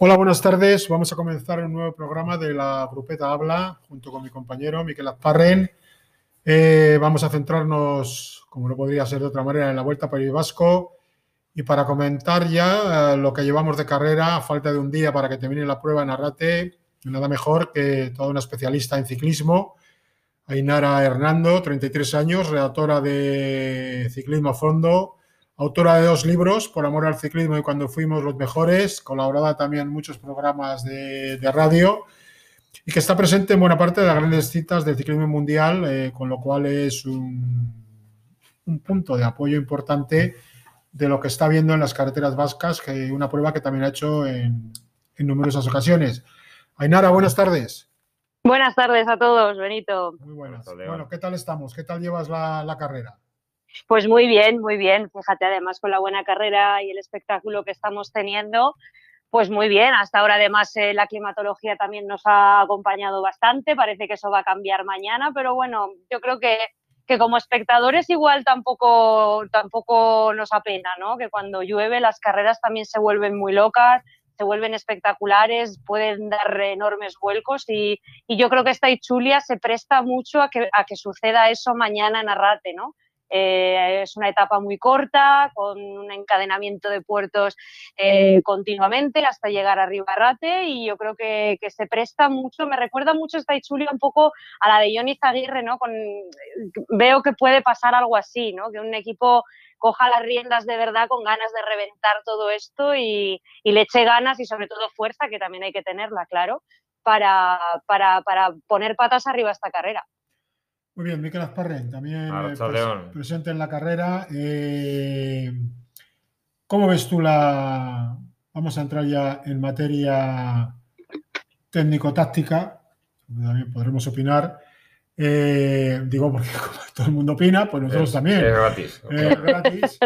Hola, buenas tardes. Vamos a comenzar un nuevo programa de la Grupeta Habla junto con mi compañero Miquel Azparren. Eh, vamos a centrarnos, como no podría ser de otra manera, en la Vuelta a País Vasco y para comentar ya eh, lo que llevamos de carrera, falta de un día para que termine la prueba en Arrate, nada mejor que toda una especialista en ciclismo, Ainara Hernando, 33 años, redactora de Ciclismo a Fondo, autora de dos libros, Por amor al ciclismo y Cuando fuimos los mejores, colaborada también en muchos programas de, radio y que está presente en buena parte de las grandes citas del ciclismo mundial, eh, con lo cual es un, un, punto de apoyo importante de lo que está viendo en las carreteras vascas, que una prueba que también ha hecho en, en numerosas ocasiones. Ainara, buenas tardes. Buenas tardes a todos, Benito. Muy buenas. Bueno, ¿qué tal estamos? ¿Qué tal llevas la, la carrera? Pues muy bien, muy bien. Fíjate, además con la buena carrera y el espectáculo que estamos teniendo, pues muy bien. Hasta ahora, además, eh, la climatología también nos ha acompañado bastante. Parece que eso va a cambiar mañana, pero bueno, yo creo que, que como espectadores igual tampoco, tampoco nos apena, ¿no? Que cuando llueve las carreras también se vuelven muy locas, se vuelven espectaculares, pueden dar enormes vuelcos y, y yo creo que esta Ichulia se presta mucho a que, a que suceda eso mañana en Arrate, ¿no? Eh, es una etapa muy corta, con un encadenamiento de puertos eh, continuamente hasta llegar a Ribarrate y yo creo que, que, se presta mucho, me recuerda mucho esta Ichulia un poco a la de Johnny Zaguirre, ¿no? Con, veo que puede pasar algo así, ¿no? Que un equipo coja las riendas de verdad con ganas de reventar todo esto y, y le eche ganas y sobre todo fuerza, que también hay que tenerla, claro, para, para, para poner patas arriba a esta carrera. Muy bien, Miquel Asparren, también eh, pres presente en la carrera. Eh, ¿Cómo ves tú la... Vamos a entrar ya en materia técnico-táctica, también podremos opinar. Eh, digo, porque como todo el mundo opina, pues nosotros es, también. Es gratis. Es gratis.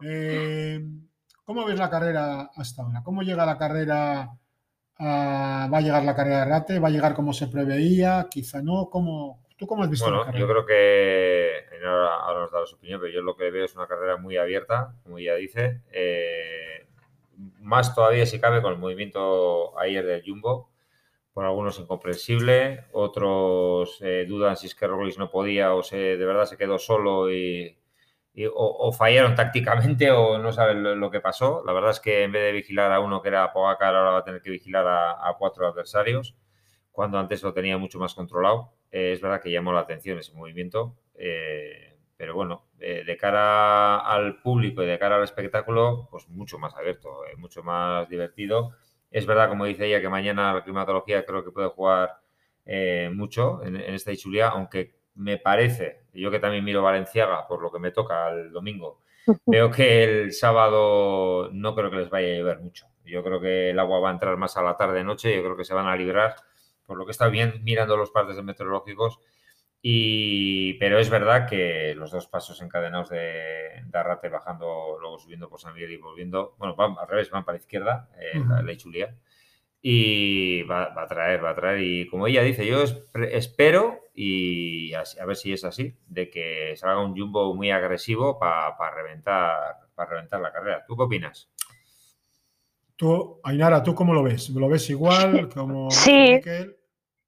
Eh, ¿Cómo ves la carrera hasta ahora? ¿Cómo llega la carrera? A, ¿Va a llegar la carrera de Rate? ¿Va a llegar como se preveía? Quizá no. ¿Cómo, ¿Tú cómo has visto bueno, la carrera? yo creo que ahora, ahora, nos da su opinión, pero yo lo que veo es una carrera muy abierta, como ya dice. Eh, más todavía si cabe con el movimiento ayer del Jumbo. Por algunos incomprensible, otros eh, dudan si es que Roglic no podía o se, de verdad se quedó solo y, y o, o, fallaron tácticamente o no saben lo, lo, que pasó. La verdad es que en vez de vigilar a uno que era Pogacar, ahora va a tener que vigilar a, a cuatro adversarios, cuando antes lo tenía mucho más controlado. Eh, es verdad que llamó la atención ese movimiento, eh, pero bueno, eh, de cara al público y de cara al espectáculo, pues mucho más abierto, mucho más divertido. Es verdad, como dice ella, que mañana la climatología creo que puede jugar eh, mucho en, en, esta Ichulia, aunque me parece, yo que también miro Valenciaga por lo que me toca el domingo, veo que el sábado no creo que les vaya a llover mucho. Yo creo que el agua va a entrar más a la tarde-noche, yo creo que se van a librar por lo que está bien mirando los partes meteorológicos. Y, pero es verdad que los dos pasos encadenados de, de Arrate bajando, luego subiendo por San Miguel y volviendo, bueno, van al revés, van para la izquierda, eh, uh -huh. la, la y va, va, a traer, va a traer. Y como ella dice, yo espero, y a, a ver si es así, de que salga un jumbo muy agresivo para pa reventar, para reventar la carrera. ¿Tú qué opinas? Tú, Ainara, ¿tú cómo lo ves? ¿Lo ves igual? Como sí. Miquel?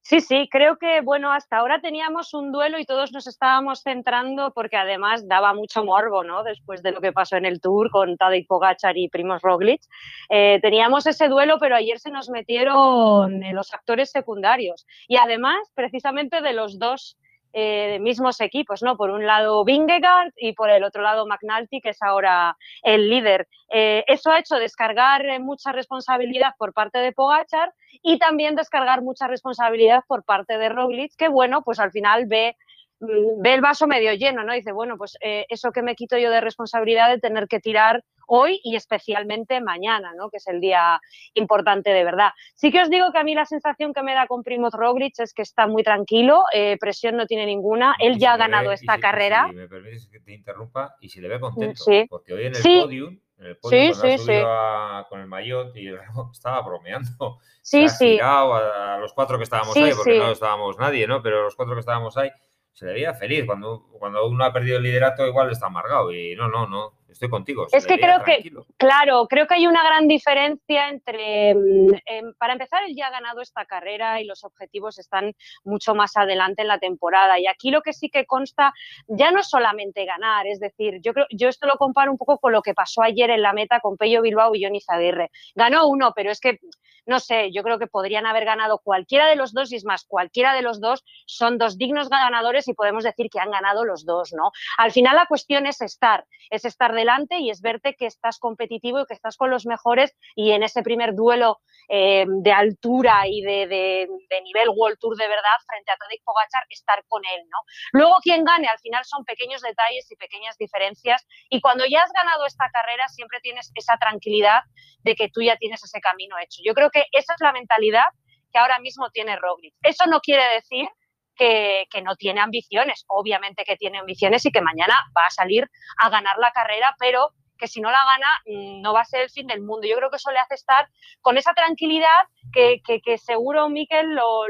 Sí, sí, creo que, bueno, hasta ahora teníamos un duelo y todos nos estábamos centrando porque además daba mucho morbo, ¿no? Después de lo que pasó en el Tour con Tadej Pogacar y Primoz Roglic. Eh, teníamos ese duelo, pero ayer se nos metieron los actores secundarios y además, precisamente de los dos eh, mismos equipos, ¿no? Por un lado Vingegaard y por el otro lado McNulty, que es ahora el líder. Eh, eso ha hecho descargar eh, mucha responsabilidad por parte de Pogachar y también descargar mucha responsabilidad por parte de Roglic, que bueno, pues al final ve mm, ve el vaso medio lleno, ¿no? Dice, bueno, pues eh, eso que me quito yo de responsabilidad de tener que tirar hoy y especialmente mañana, ¿no? Que es el día importante de verdad. Sí que os digo que a mí la sensación que me da con Primoz Roglic es que está muy tranquilo, eh, presión no tiene ninguna, él ya ha ganado ve, esta si, carrera. Si me permites que te interrumpa, y si le ve contento, sí. porque hoy en el sí. podium, en el sí, sí, a, con el maillot y el remo, estaba bromeando. Sí, Se sí. a, los cuatro que estábamos ahí, porque no estábamos nadie, ¿no? Pero los cuatro que estábamos ahí, se le veía feliz. Cuando, cuando uno ha perdido el liderato, igual está amargado. Y no, no, no. Estoy contigo. Es que creo que, claro, creo que hay una gran diferencia entre, mm, em, para empezar, él ya ha ganado esta carrera y los objetivos están mucho más adelante en la temporada. Y aquí lo que sí que consta ya no es solamente ganar, es decir, yo creo, yo esto lo comparo un poco con lo que pasó ayer en la meta con Pello Bilbao y Johnny Zaguirre. Ganó uno, pero es que no sé, yo creo que podrían haber ganado cualquiera de los dos y es más, cualquiera de los dos son dos dignos ganadores y podemos decir que han ganado los dos, ¿no? Al final la cuestión es estar, es estar delante y es verte que estás competitivo y que estás con los mejores y en ese primer duelo eh, de altura y de, nivel World Tour de verdad frente a Tadej Pogacar, estar con él, ¿no? Luego quien gane al final son pequeños detalles y pequeñas diferencias y cuando ya has ganado esta carrera siempre tienes esa tranquilidad de que tú ya tienes ese camino hecho. Yo creo que esa es la mentalidad que ahora mismo tiene Roglic. Eso no quiere decir que, que, no tiene ambiciones, obviamente que tiene ambiciones y que mañana va a salir a ganar la carrera, pero que si no la gana mm, no va a ser el fin del mundo. Yo creo que eso le hace estar con esa tranquilidad que, que, seguro, Miquel, lo,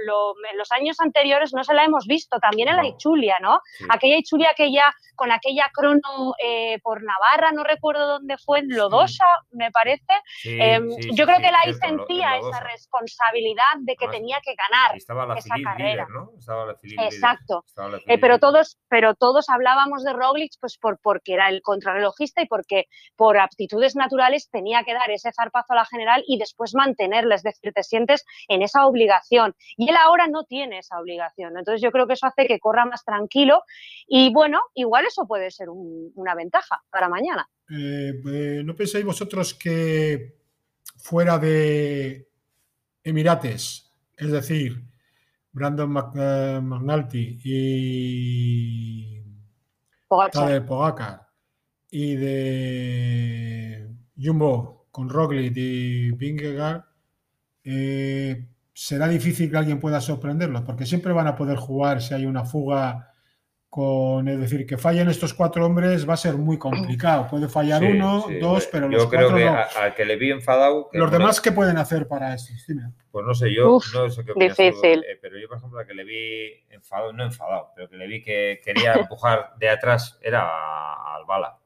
en los años anteriores no se la hemos visto, también en la Ichulia, ¿no? Aquella Ichulia que ya con aquella crono eh, por Navarra, no recuerdo dónde fue, en Lodosa, me parece. Em, yo creo que la ahí sentía esa responsabilidad de que tenía que ganar esa carrera. ¿no? Exacto. Eh, pero todos, pero todos hablábamos de Roglic pues por, porque era el contrarrelojista y porque por aptitudes naturales tenía que dar ese zarpazo a la general y después mantenerla, es decir, te sientes en esa obligación. Y él ahora no tiene esa obligación. Entonces yo creo que eso hace que corra más tranquilo y bueno, igual eso puede ser una ventaja para mañana. Eh, eh, ¿No pensáis vosotros que fuera de Emirates, es decir, Brandon eh, McNulty y Pogacar y de Jumbo con Roglic y Vingegaard, eh, será difícil que alguien pueda sorprenderlos, porque siempre van a poder jugar si hay una fuga con, es decir, que fallen estos cuatro hombres va a ser muy complicado. Puede fallar uno, dos, pero los yo creo que al que le vi enfadado. los demás, ¿qué pueden hacer para eso? Pues no sé, yo no sé qué difícil. Eh, pero yo, por ejemplo, al que le vi enfadado, no enfadado, pero que le vi que quería empujar de atrás era al Bala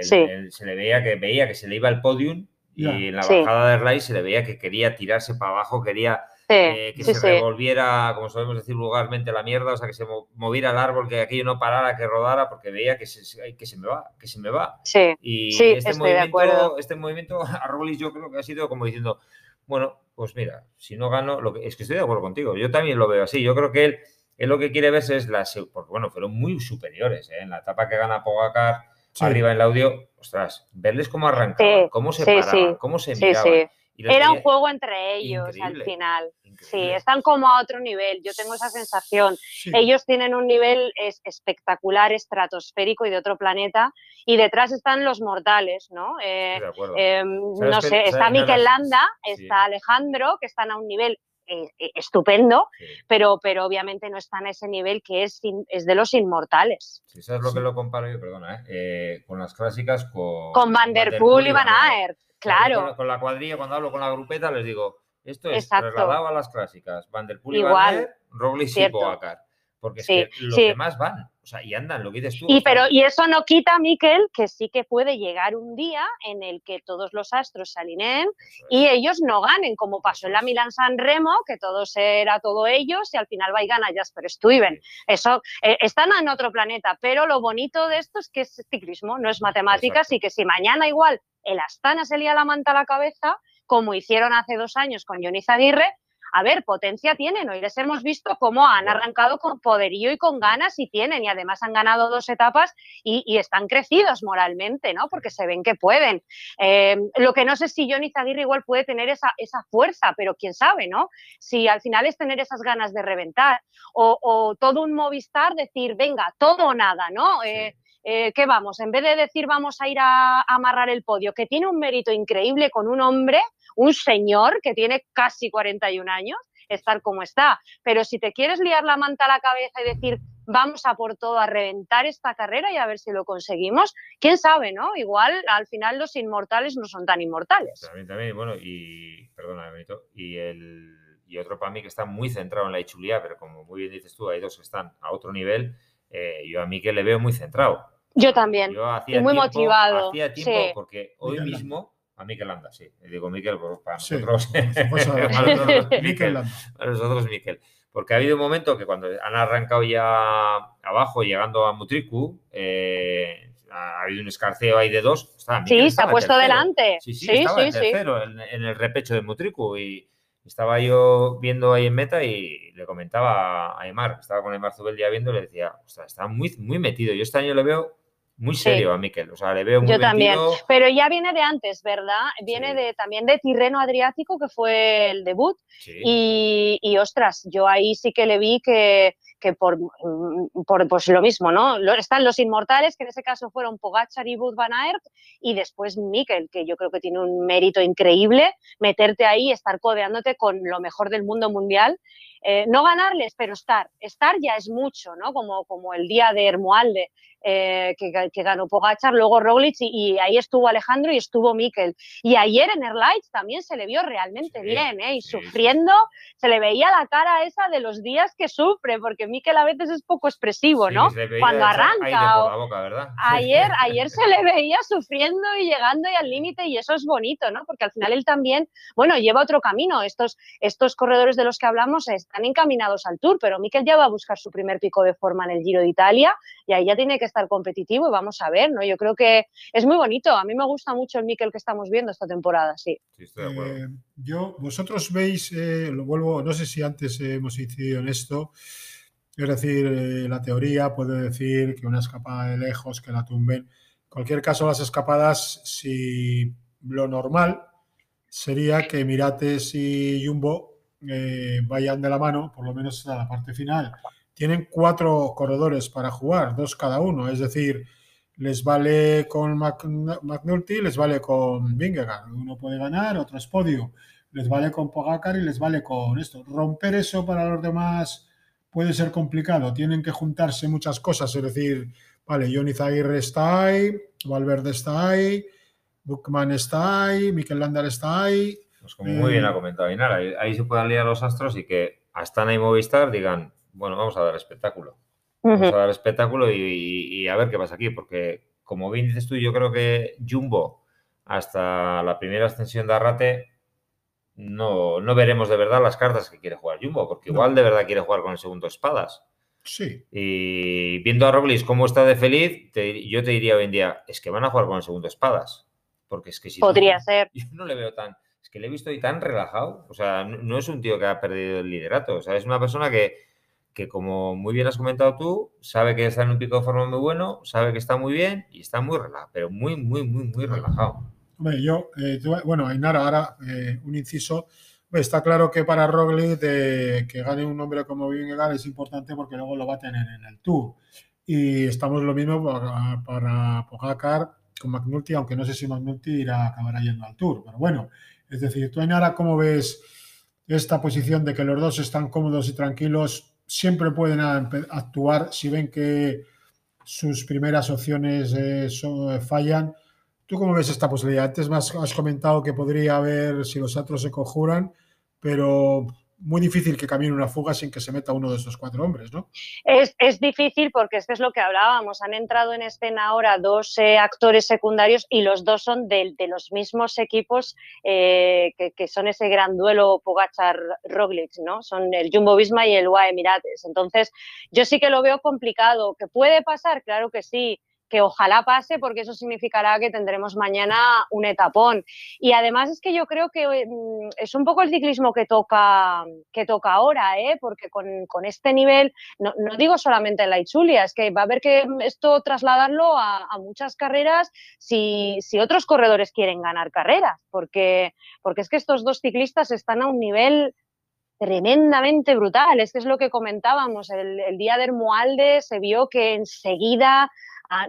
se le veía que veía que se le iba el podium y en la bajada de Ray se le veía que quería tirarse para abajo, quería eh, que se revolviera, como sabemos decir vulgarmente, la mierda, o sea, que se moviera el árbol, que aquello no parara, que rodara, porque veía que se, que se me va, que se me va. Sí, y este, movimiento, este movimiento a Roglic yo creo que ha sido como diciendo, bueno, pues mira, si no gano, lo que, es que estoy de acuerdo contigo, yo también lo veo así, yo creo que él, él lo que quiere verse es la, porque bueno, fueron muy superiores, ¿eh? en la etapa que gana Pogacar arriba en el audio, ostras, verles cómo arrancaban, cómo se paraban, cómo se miraban. Era un juego entre ellos al final. Sí, están como a otro nivel. Yo tengo esa sensación. Ellos tienen un nivel espectacular, estratosférico y de otro planeta. Y detrás están los mortales, ¿no? Eh, em, no sé, está Mikel Landa, está Alejandro, que están a un nivel eh, eh, estupendo, pero, pero obviamente no está en ese nivel que es, es de los inmortales. Sí, eso es lo que lo comparo yo, perdona, eh, con las clásicas con... Con Van Der Poel y Van Aert, claro. Con, la cuadrilla, cuando hablo con la grupeta, les digo, esto es trasladado a las clásicas, Van Der Poel y Van Aert, Roglic y Pogacar porque es que los demás van, o sea, y andan, lo que dices tú. Y, pero, y eso no quita, Miquel, que sí que puede llegar un día en el que todos los astros se alineen y ellos no ganen, como pasó en la Milan San Remo, que todo era todo ellos y al final va y gana Jasper Stuyven. Eso, eh, están en otro planeta, pero lo bonito de esto es que es ciclismo, no es matemáticas y que si mañana igual el Astana se lía la manta a la cabeza, como hicieron hace dos años con Johnny Zaguirre, a ver, potencia tienen. Hoy les hemos visto cómo han arrancado con poderío y con ganas y tienen, y además han ganado dos etapas y, están crecidos moralmente, ¿no? Porque se ven que pueden. Eh, lo que no sé si Johnny Zaguirre igual puede tener esa, esa fuerza, pero quién sabe, ¿no? Si al final es tener esas ganas de reventar o, todo un Movistar decir, venga, todo o nada, ¿no? Eh, eh, ¿qué vamos? En vez de decir vamos a ir a, amarrar el podio, que tiene un mérito increíble con un hombre, un señor que tiene casi 41 años, estar como está. Pero si te quieres liar la manta a la cabeza y decir vamos a por todo, a reventar esta carrera y a ver si lo conseguimos, quién sabe, ¿no? Igual al final los inmortales no son tan inmortales. También, también, bueno, y perdona, y el y otro para mí que está muy centrado en la Ichulía, pero como muy bien dices tú, hay dos que están a otro nivel, eh, yo a mí que le veo muy centrado Yo también. y muy motivado. Hacía tiempo, porque hoy mismo a Mikel Landa, sí. Digo Mikel, pues, para nosotros. para nosotros, Mikel. Porque ha habido un momento que cuando han arrancado ya abajo, llegando a Mutriku, eh, ha habido un escarceo ahí de dos. sí, se ha puesto delante. Sí, sí, estaba en tercero en, el repecho de Mutriku. Y estaba yo viendo ahí en meta y le comentaba a Aymar, estaba con Aymar Zubel día viendo, y le decía, ostras, está muy, muy metido. Yo este año le veo muy serio a Miquel, o sea, le veo muy Yo también, pero ya viene de antes, ¿verdad? Viene de también de Tirreno Adriático, que fue el debut, y, y, ostras, yo ahí sí que le vi que, que por, mm, por pues lo mismo, ¿no? Están los inmortales, que en ese caso fueron Pogachar y Bud Van Aert, y después Mikel, que yo creo que tiene un mérito increíble, meterte ahí, estar codeándote con lo mejor del mundo mundial. Eh, no ganarles, pero estar. Estar ya es mucho, ¿no? Como, como el día de Hermoalde, eh, que, ganó Pogachar, luego Roglic y, ahí estuvo Alejandro y estuvo Mikel. Y ayer en Airlights también se le vio realmente bien, ¿eh? Y sufriendo, se le veía la cara esa de los días que sufre, porque Mikel a veces es poco expresivo, ¿no? Cuando arranca. ayer, ayer se le veía sufriendo y llegando y al límite y eso es bonito, ¿no? Porque al final él también, bueno, lleva otro camino. Estos, estos corredores de los que hablamos están encaminados al Tour, pero Mikel ya va a buscar su primer pico de forma en el Giro de Italia y ahí ya tiene que estar competitivo y vamos a ver, ¿no? Yo creo que es muy bonito. A mí me gusta mucho el Mikel que estamos viendo esta temporada, sí. Eh, yo, vosotros veis, eh, lo vuelvo, no sé si antes hemos incidido en esto, es decir, eh, la teoría puede decir que una escapada de lejos, que la tumben. En cualquier caso, las escapadas, si lo normal sería que Mirates y Jumbo vayan de la mano, por lo menos a la parte final. Tienen cuatro corredores para jugar, dos cada uno, es decir, les vale con McNulty, les vale con Vingegaard, uno puede ganar, otro es podio, les vale con Pogacar y les vale con esto. Romper eso para los demás puede ser complicado, tienen que juntarse muchas cosas, es decir, vale, Johnny Zaguirre está ahí, Valverde está ahí, Buchmann está ahí, Mikel Landar está ahí. Pues como muy bien ha comentado Inara, ahí, se pueden liar los astros y que Astana y Movistar digan, bueno, vamos a dar espectáculo. Vamos a dar espectáculo y, a ver qué pasa aquí, porque como bien dices tú, yo creo que Jumbo, hasta la primera extensión de Arrate, no, no veremos de verdad las cartas que quiere jugar Jumbo, porque igual de verdad quiere jugar con el segundo espadas. Sí. Y viendo a Roglic cómo está de feliz, yo te diría hoy en día, es que van a jugar con el segundo espadas. Porque es que si Podría ser. Yo no le veo tan. Es que le he visto ahí tan relajado. O sea, no es un tío que ha perdido el liderato. O sea, es una persona que que como muy bien has comentado tú, sabe que está en un pico de forma muy bueno, sabe que está muy bien y está muy relajado, pero muy, muy, muy, muy relajado. Hombre, yo, eh, bueno, Ainara, ahora eh, un inciso. Está claro que para Roglic que gane un nombre como Vingegaard es importante porque luego lo va a tener en el Tour. Y estamos lo mismo para, para Pogacar con McNulty, aunque no sé si McNulty irá, acabará yendo al Tour. Pero bueno, es decir, tú Ainara, ¿cómo ves esta posición de que los dos están cómodos y tranquilos siempre pueden actuar si ven que sus primeras opciones eh, fallan. ¿Tú cómo ves esta posibilidad? Antes más has comentado que podría haber si los otros se conjuran, pero muy difícil que camine una fuga sin que se meta uno de estos cuatro hombres, ¿no? Es, es difícil porque esto es lo que hablábamos. Han entrado en escena ahora dos eh, actores secundarios y los dos son de, de los mismos equipos eh, que, que, son ese gran duelo Pogachar-Roglic, ¿no? Son el Jumbo Visma y el UAE Emirates. Entonces, yo sí que lo veo complicado. ¿Que puede pasar? Claro que sí que ojalá pase porque eso significará que tendremos mañana un etapón. Y además es que yo creo que mm, es un poco el ciclismo que toca, que toca ahora, ¿eh? porque con, este nivel, no, digo solamente en la Ichulia, es que va a haber que esto trasladarlo a, muchas carreras si, otros corredores quieren ganar carreras, porque, porque es que estos dos ciclistas están a un nivel tremendamente brutal. Es que es lo que comentábamos. El, el día de Hermoalde se vio que enseguida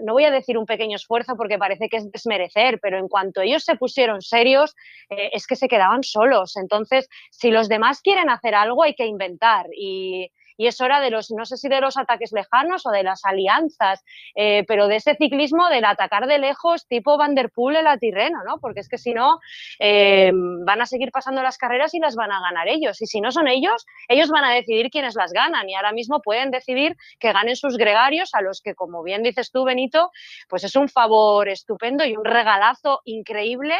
no voy a decir un pequeño esfuerzo porque parece que es desmerecer, pero en cuanto ellos se pusieron serios, eh, es que se quedaban solos. Entonces, si los demás quieren hacer algo, hay que inventar. Y, y es hora de los, no sé si de los ataques lejanos o de las alianzas, eh, pero de ese ciclismo del atacar de lejos tipo Van der Poel en la Tirreno, ¿no? Porque es que si no, eh, van a seguir pasando las carreras y las van a ganar ellos. Y si no son ellos, ellos van a decidir quiénes las ganan y ahora mismo pueden decidir que ganen sus gregarios a los que, como bien dices tú, Benito, pues es un favor estupendo y un regalazo increíble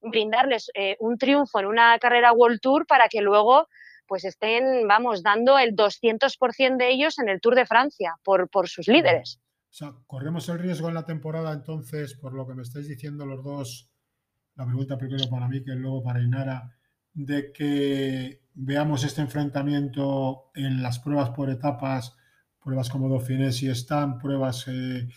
brindarles eh, un triunfo en una carrera World Tour para que luego pues estén, vamos, dando el 200% de ellos en el Tour de Francia por, por sus líderes. O sea, corremos el riesgo en la temporada entonces, por lo que me estáis diciendo los dos, la pregunta primero para mí, que luego para Inara, de que veamos este enfrentamiento en las pruebas por etapas, pruebas como Dauphiné y están, pruebas eh,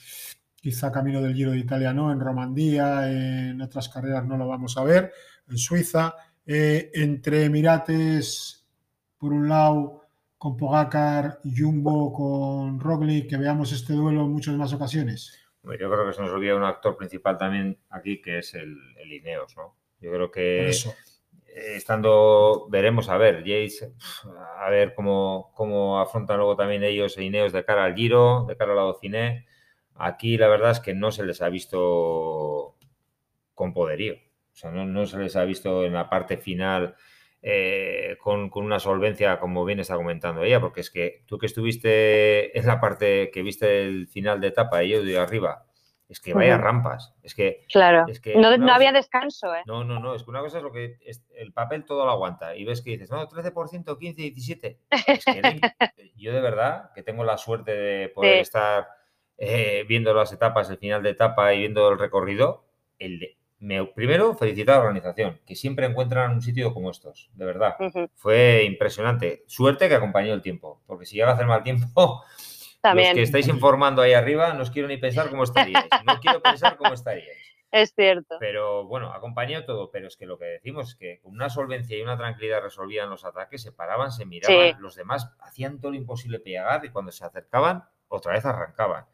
quizá camino del Giro de Italia no, en Romandía, en otras carreras no lo vamos a ver, en Suiza, eh, entre Emirates por un lado, con Pogacar, Jumbo, con Roglic, que veamos este duelo en muchas más ocasiones? Yo creo que se nos olvida un actor principal también aquí, que es el, Ineos, ¿no? Yo creo que estando, veremos a ver, Jace, a ver cómo, cómo afrontan luego también ellos e Ineos de cara al Giro, de cara al lado cine. Aquí la verdad es que no se les ha visto con poderío. O sea, no, no se les ha visto en la parte final eh, con, una solvencia, como bien está comentando ella, porque es que tú que estuviste en la parte que viste el final de etapa y yo de arriba, es que vaya rampas. Es que. Claro. no, había descanso, ¿eh? No, no, no. Es que una cosa es lo que. el papel todo lo aguanta. Y ves que dices, no, 13%, 15, 17. Es que yo de verdad que tengo la suerte de poder estar eh, viendo las etapas, el final de etapa y viendo el recorrido. El primero, felicitar a la organización, que siempre encuentran un sitio como estos, de verdad. Fue impresionante. Suerte que acompañó el tiempo, porque si llega a hacer mal tiempo, También. los que estáis informando ahí arriba, no os quiero ni pensar cómo estaríais. No quiero pensar cómo estaríais. Es cierto. Pero bueno, acompañó todo, pero es que lo que decimos es que con una solvencia y una tranquilidad resolvían los ataques, se paraban, se miraban, los demás hacían todo lo imposible pegar y cuando se acercaban, otra vez arrancaban.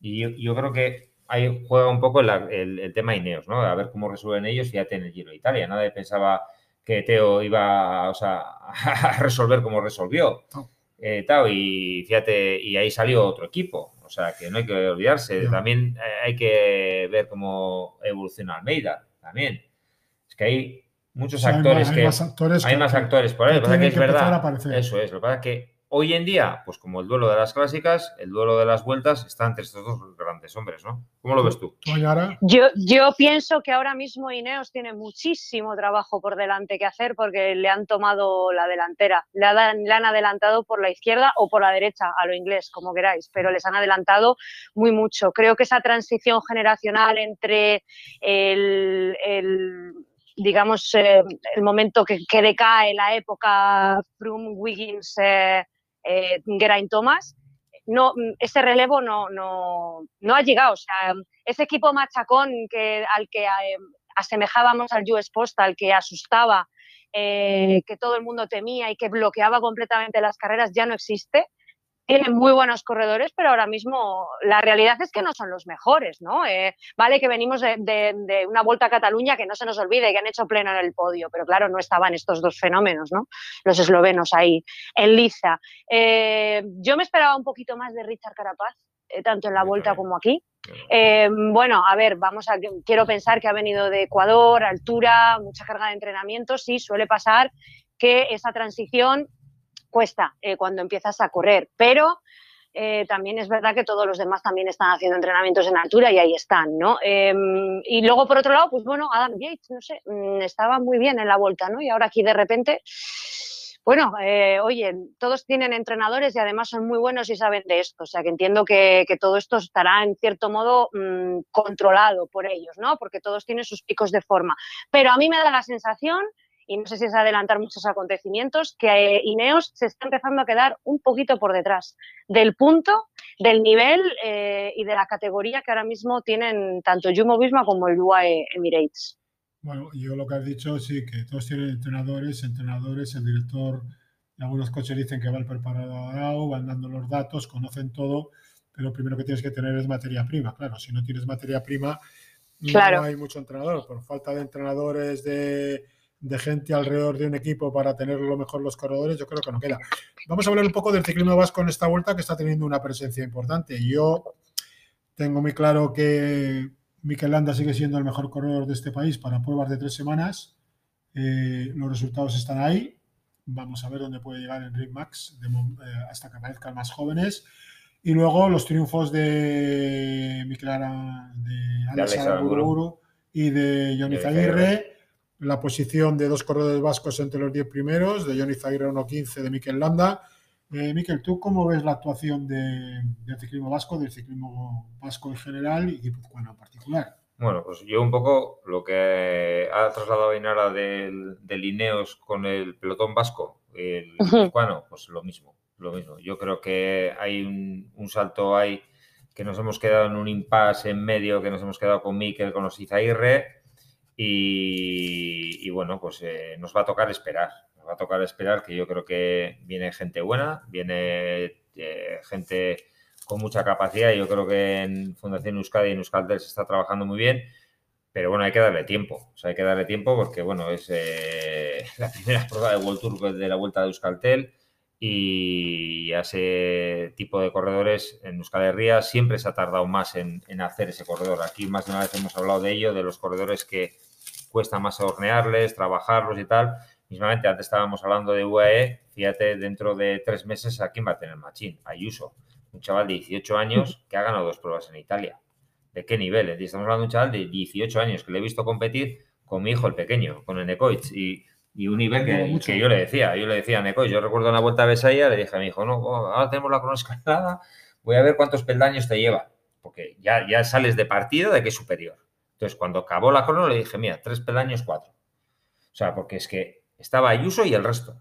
Y yo creo que ahí juega un poco el, tema Ineos, ¿no? A ver cómo resuelven ellos, fíjate en el Giro de Italia. Nadie pensaba que Teo iba a resolver como resolvió. Eh, y fíjate, y ahí salió otro equipo. O sea, que no hay que olvidarse. También hay que ver cómo evoluciona Almeida. También. Es que hay muchos actores que. Hay más actores, hay más actores por ahí. Lo que es verdad. Eso es. Lo que pasa es que Hoy en día, pues como el duelo de las clásicas, el duelo de las vueltas está entre estos dos grandes hombres, ¿no? ¿Cómo lo ves tú? Yo, yo pienso que ahora mismo Ineos tiene muchísimo trabajo por delante que hacer porque le han tomado la delantera. Le han, le han adelantado por la izquierda o por la derecha, a lo inglés, como queráis, pero les han adelantado muy mucho. Creo que esa transición generacional entre el, digamos, eh, el momento que, que, decae la época Froome-Wiggins eh, eh, Geraint Thomas, no, ese relevo no, no, no, ha llegado. O sea, ese equipo machacón que, al que eh, asemejábamos al US Postal, que asustaba, eh, que todo el mundo temía y que bloqueaba completamente las carreras, ya no existe tienen muy buenos corredores, pero ahora mismo la realidad es que no son los mejores, ¿no? Eh, vale que venimos de, una vuelta a Cataluña que no se nos olvide que han hecho pleno en el podio, pero claro, no estaban estos dos fenómenos, ¿no? Los eslovenos ahí en liza. Eh, yo me esperaba un poquito más de Richard Carapaz, eh, tanto en la vuelta como aquí. bueno, a ver, vamos a, quiero pensar que ha venido de Ecuador, altura, mucha carga de entrenamiento, sí, suele pasar que esa transición cuesta eh, cuando empiezas a correr, pero eh, también es verdad que todos los demás también están haciendo entrenamientos en altura y ahí están, ¿no? Em, y luego, por otro lado, pues bueno, Adam Yates, no sé, mm, estaba muy bien en la vuelta, ¿no? Y ahora aquí de repente, bueno, eh, oye, todos tienen entrenadores y además son muy buenos y saben de esto, o sea que entiendo que, todo esto estará en cierto modo mm, controlado por ellos, ¿no? Porque todos tienen sus picos de forma. Pero a mí me da la sensación y no sé si es adelantar muchos acontecimientos, que Ineos se está empezando a quedar un poquito por detrás del punto, del nivel eh, y de la categoría que ahora mismo tienen tanto Jumbo Visma como el UAE Emirates. Bueno, yo lo que has dicho, sí, que todos tienen entrenadores, entrenadores, el director algunos coches dicen que va el preparador, van dando los datos, conocen todo, pero lo primero que tienes que tener es materia prima. Claro, si no tienes materia prima, no hay mucho entrenador. Por falta de entrenadores de de gente alrededor de un equipo para tener lo mejor los corredores, yo creo que no queda. Vamos a hablar un poco del ciclismo vasco en esta vuelta que está teniendo una presencia importante. Yo tengo muy claro que Mikel Landa sigue siendo el mejor corredor de este país para pruebas de tres semanas. Eh, los resultados están ahí. Vamos a ver dónde puede llegar Enric Max eh, hasta que aparezcan más jóvenes. Y luego los triunfos de Mikel de Alex y de Johnny Zaguirre la posición de dos corredores vascos entre los 10 primeros, de Johnny Zaguirre 1.15 de Mikel Landa. Eh, Miquel, ¿tú cómo ves la actuación del ciclismo vasco, del ciclismo vasco en general y guipuzcoano en particular? Bueno, pues yo un poco lo que ha trasladado Inara del, del Ineos con el pelotón vasco, el guipuzcoano, pues lo mismo, lo mismo. Yo creo que hay un, un salto ahí que nos hemos quedado en un impasse en medio, que nos hemos quedado con Miquel, con los Izaguirre y, bueno, pues eh, nos va a tocar esperar. Nos va a tocar esperar que yo creo que viene gente buena, viene eh, gente con mucha capacidad. Yo creo que en Fundación Euskadi y en Euskaltel se está trabajando muy bien. Pero bueno, hay que darle tiempo. O sea, hay que darle tiempo porque, bueno, es eh, la primera prueba de World Tour de la vuelta de Euskaltel y a ese tipo de corredores en Euskal Herria siempre se ha tardado más en, hacer ese corredor. Aquí más de una vez hemos hablado de ello, de los corredores que cuesta más hornearles, trabajarlos y tal. Mismamente, antes estábamos hablando de UAE, fíjate, dentro de tres meses, ¿a quién va a tener Machín? Ayuso, un chaval de 18 años que ha ganado dos pruebas en Italia. ¿De qué nivel? Estamos hablando de un chaval de 18 años que le he visto competir con mi hijo el pequeño, con el Necoitz, y y un nivel que, yo le decía, yo le decía a Neco, yo recuerdo una vuelta a Besaya, le dije a mi hijo, no, oh, ahora tenemos la cronoescalada, voy a ver cuántos peldaños te lleva, porque ya, ya sales de partido de que es superior. Entonces, cuando acabó la crono, le dije, mira, tres peldaños, cuatro. O sea, porque es que estaba Ayuso y el resto.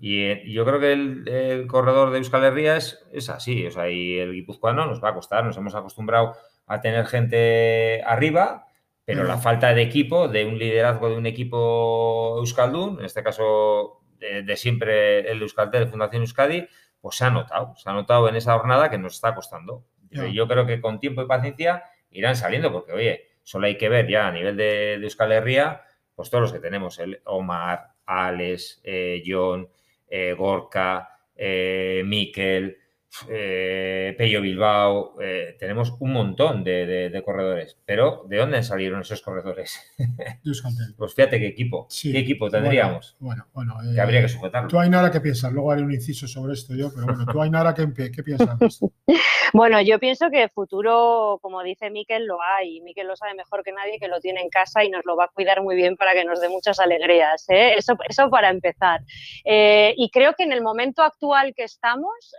Y, yo creo que el, corredor de Euskal Herria es, es, así, o sea, y el guipuzcoano nos va a costar, nos hemos acostumbrado a tener gente arriba, pero la falta de equipo, de un liderazgo de un equipo Euskaldun, en este caso de, siempre el Euskaltel, Fundación Euskadi, pues se ha notado, se ha notado en esa jornada que nos está costando. Yo creo que con tiempo y paciencia irán saliendo, porque oye, solo hay que ver ya a nivel de, Euskal Herria, pues todos los que tenemos, el Omar, Alex, eh, John, eh, Gorka, eh, Miquel, eh, Pello Bilbao, eh, tenemos un montón de, corredores. Pero, ¿de dónde salieron esos corredores? pues fíjate qué equipo, qué equipo tendríamos. Bueno, bueno, que habría que sujetarlo. Tú hay nada que piensas, luego haré un inciso sobre esto yo, pero bueno, tú hay nada que ¿qué piensas? bueno, yo pienso que el futuro, como dice Miquel, lo hay. Miquel lo sabe mejor que nadie, que lo tiene en casa y nos lo va a cuidar muy bien para que nos dé muchas alegrías. ¿eh? Eso, eso para empezar. y creo que en el momento actual que estamos,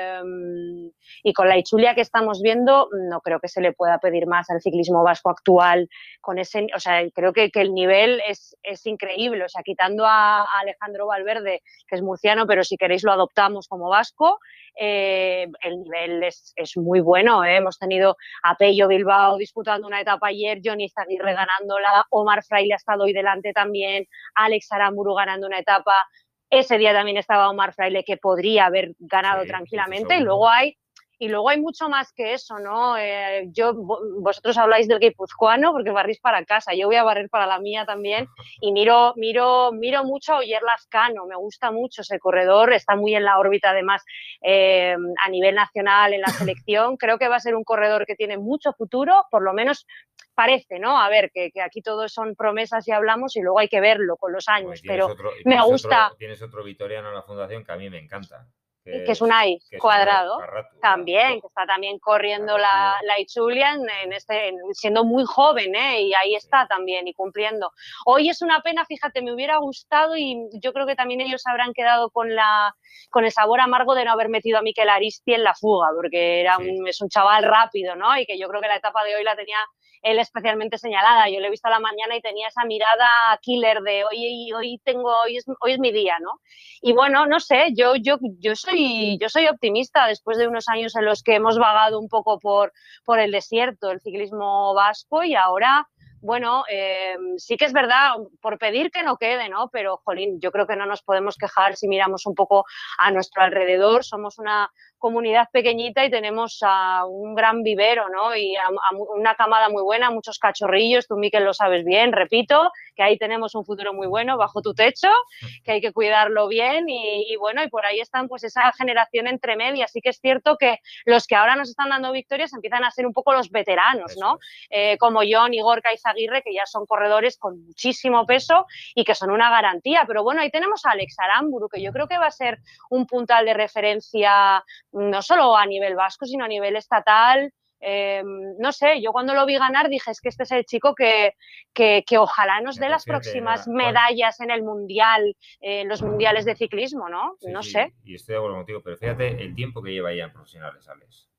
Em, y con la Ichulia que estamos viendo, no creo que se le pueda pedir más al ciclismo vasco actual. Con ese, o sea, creo que, el nivel es, increíble. O sea, quitando a, Alejandro Valverde, que es murciano, pero si queréis lo adoptamos como vasco, eh, el nivel es, muy bueno. ¿eh? Hemos tenido a Pello Bilbao disputando una etapa ayer, Johnny Zaguirre ganándola, Omar Fraile ha estado hoy delante también, Alex Aramburu ganando una etapa. Ese día también estaba Omar Fraile, que podría haber ganado tranquilamente. Y luego hay y luego hay mucho más que eso, ¿no? Eh, yo, vosotros habláis del guipuzcoano porque barrís para casa, yo voy a barrer para la mía también y miro, miro, miro mucho a Oyer Lascano, me gusta mucho ese corredor, está muy en la órbita además eh, a nivel nacional en la selección, creo que va a ser un corredor que tiene mucho futuro, por lo menos parece, ¿no? A ver, que, aquí todos son promesas y hablamos y luego hay que verlo con los años, pero me gusta. tienes otro vitoriano en la fundación que a mí me encanta. Que, es un AI cuadrado, también, que está también corriendo la, la Ichulian en este, siendo muy joven, ¿eh? y ahí está también y cumpliendo. Hoy es una pena, fíjate, me hubiera gustado y yo creo que también ellos habrán quedado con, la, con el sabor amargo de no haber metido a Miquel Aristi en la fuga, porque era un, es un chaval rápido, ¿no? Y que yo creo que la etapa de hoy la tenía él especialmente señalada. Yo le he visto a la mañana y tenía esa mirada killer de hoy, hoy tengo, hoy es, hoy es mi día, ¿no? Y bueno, no sé, yo, yo, yo, soy, yo soy optimista después de unos años en los que hemos vagado un poco por, por el desierto, el ciclismo vasco, y ahora bueno, eh, sí que es verdad, por pedir que no quede, ¿no? Pero, jolín, yo creo que no nos podemos quejar si miramos un poco a nuestro alrededor. Somos una, comunidad pequeñita y tenemos a un gran vivero, ¿no? Y a, una camada muy buena, muchos cachorrillos, tú, Miquel, lo sabes bien, repito, que ahí tenemos un futuro muy bueno bajo tu techo, que hay que cuidarlo bien y, bueno, y por ahí están pues esa generación entre medias. Sí que es cierto que los que ahora nos están dando victorias empiezan a ser un poco los veteranos, ¿no? Eh, como John, Igor, Caizaguirre, que ya son corredores con muchísimo peso y que son una garantía. Pero bueno, ahí tenemos a Alex Aramburu, que yo creo que va a ser un puntal de referencia no solo a nivel vasco, sino a nivel estatal. Em, no sé, yo cuando lo vi ganar dije, es que este es el chico que, que, ojalá nos dé las próximas medallas en el mundial, en los mundiales de ciclismo, ¿no? no sé. Y estoy de acuerdo contigo, pero fíjate el tiempo que lleva ya en profesionales, Alex.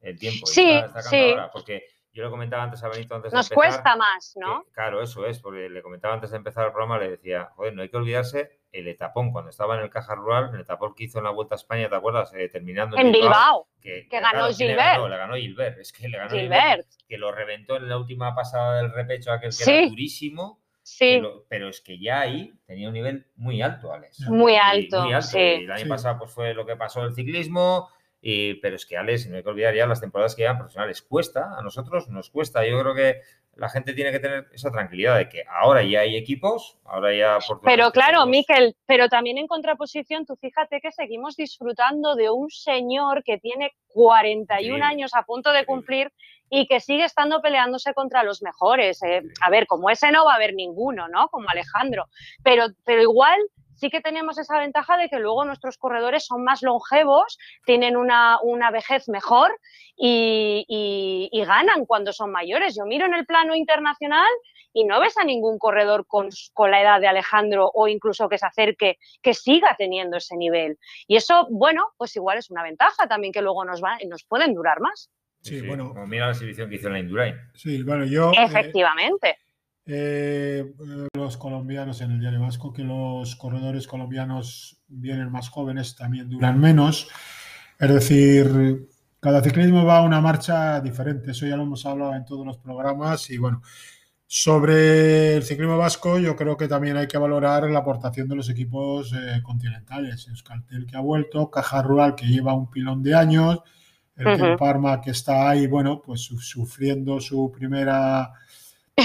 El tiempo. Sí, sí. porque yo le comentaba antes a Benito antes Nos cuesta más, ¿no? claro, eso es, porque le comentaba antes de empezar el programa, le decía, joder, no hay que olvidarse el etapón, cuando estaba en el Caja Rural, el etapón que hizo en la Vuelta a España, ¿te acuerdas? Eh, terminando en, Bilbao, que, ganó Gilbert. Le ganó, Gilbert, es que le ganó Gilbert. que lo reventó en la última pasada del repecho, aquel que era durísimo. Sí. Pero, es que ya ahí tenía un nivel muy alto, Alex. Muy alto. muy alto. Sí. el año pasado pues, fue lo que pasó el ciclismo, y, pero es que, Alex, no hay que olvidar ya las temporadas que llevan profesionales. Cuesta, a nosotros nos cuesta. Yo creo que la gente tiene que tener esa tranquilidad de que ahora ya hay equipos, ahora ya... Pero claro, Miquel, pero también en contraposición, tú fíjate que seguimos disfrutando de un señor que tiene 41 años a punto de cumplir y que sigue estando peleándose contra los mejores. Eh. A ver, como ese no va a haber ninguno, ¿no? Como Alejandro. Pero, pero igual sí que tenemos esa ventaja de que luego nuestros corredores son más longevos, tienen una, vejez mejor y, ganan cuando son mayores. Yo miro en el plano internacional y no ves a ningún corredor con, la edad de Alejandro o incluso que se acerque, que siga teniendo ese nivel. Y eso, bueno, pues igual es una ventaja también que luego nos, va, nos pueden durar más. Sí, bueno. Como mira la exhibición que hizo en la Indurain. Sí, bueno, yo. Eh, Efectivamente. Eh, los colombianos en el Diario Vasco, que los corredores colombianos vienen más jóvenes, también duran menos. Es decir, cada ciclismo va a una marcha diferente, eso ya lo hemos hablado en todos los programas. Y bueno, sobre el ciclismo vasco yo creo que también hay que valorar la aportación de los equipos eh, continentales, Euskaltel que ha vuelto, Caja Rural que lleva un pilón de años, el Parma que está ahí, bueno, pues sufriendo su primera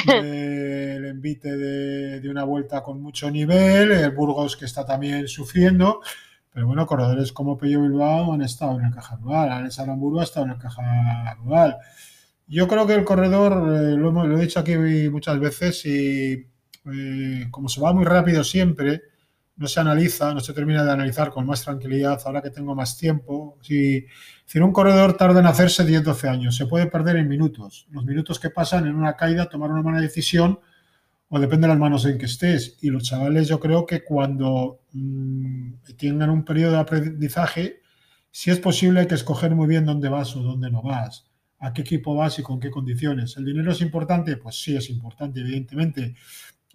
el envite de, una vuelta con mucho nivel, el Burgos que está también sufriendo, pero bueno, corredores como Pello Bilbao han estado en el Caja Rural, Alex Aramburu ha estado en el Caja Rural. Yo creo que el corredor, eh, lo, he dicho aquí muchas veces, y eh, como se va muy rápido siempre, no se analiza, no se termina de analizar con más tranquilidad ahora que tengo más tiempo. Si, si un corredor tarda en hacerse 10-12 años, se puede perder en minutos. Los minutos que pasan en una caída, tomar una mala decisión o depende de las manos en que estés. Y los chavales yo creo que cuando mm, tengan un periodo de aprendizaje, si es posible hay que escoger muy bien dónde vas o dónde no vas, a qué equipo vas y con qué condiciones. ¿El dinero es importante? Pues sí, es importante, evidentemente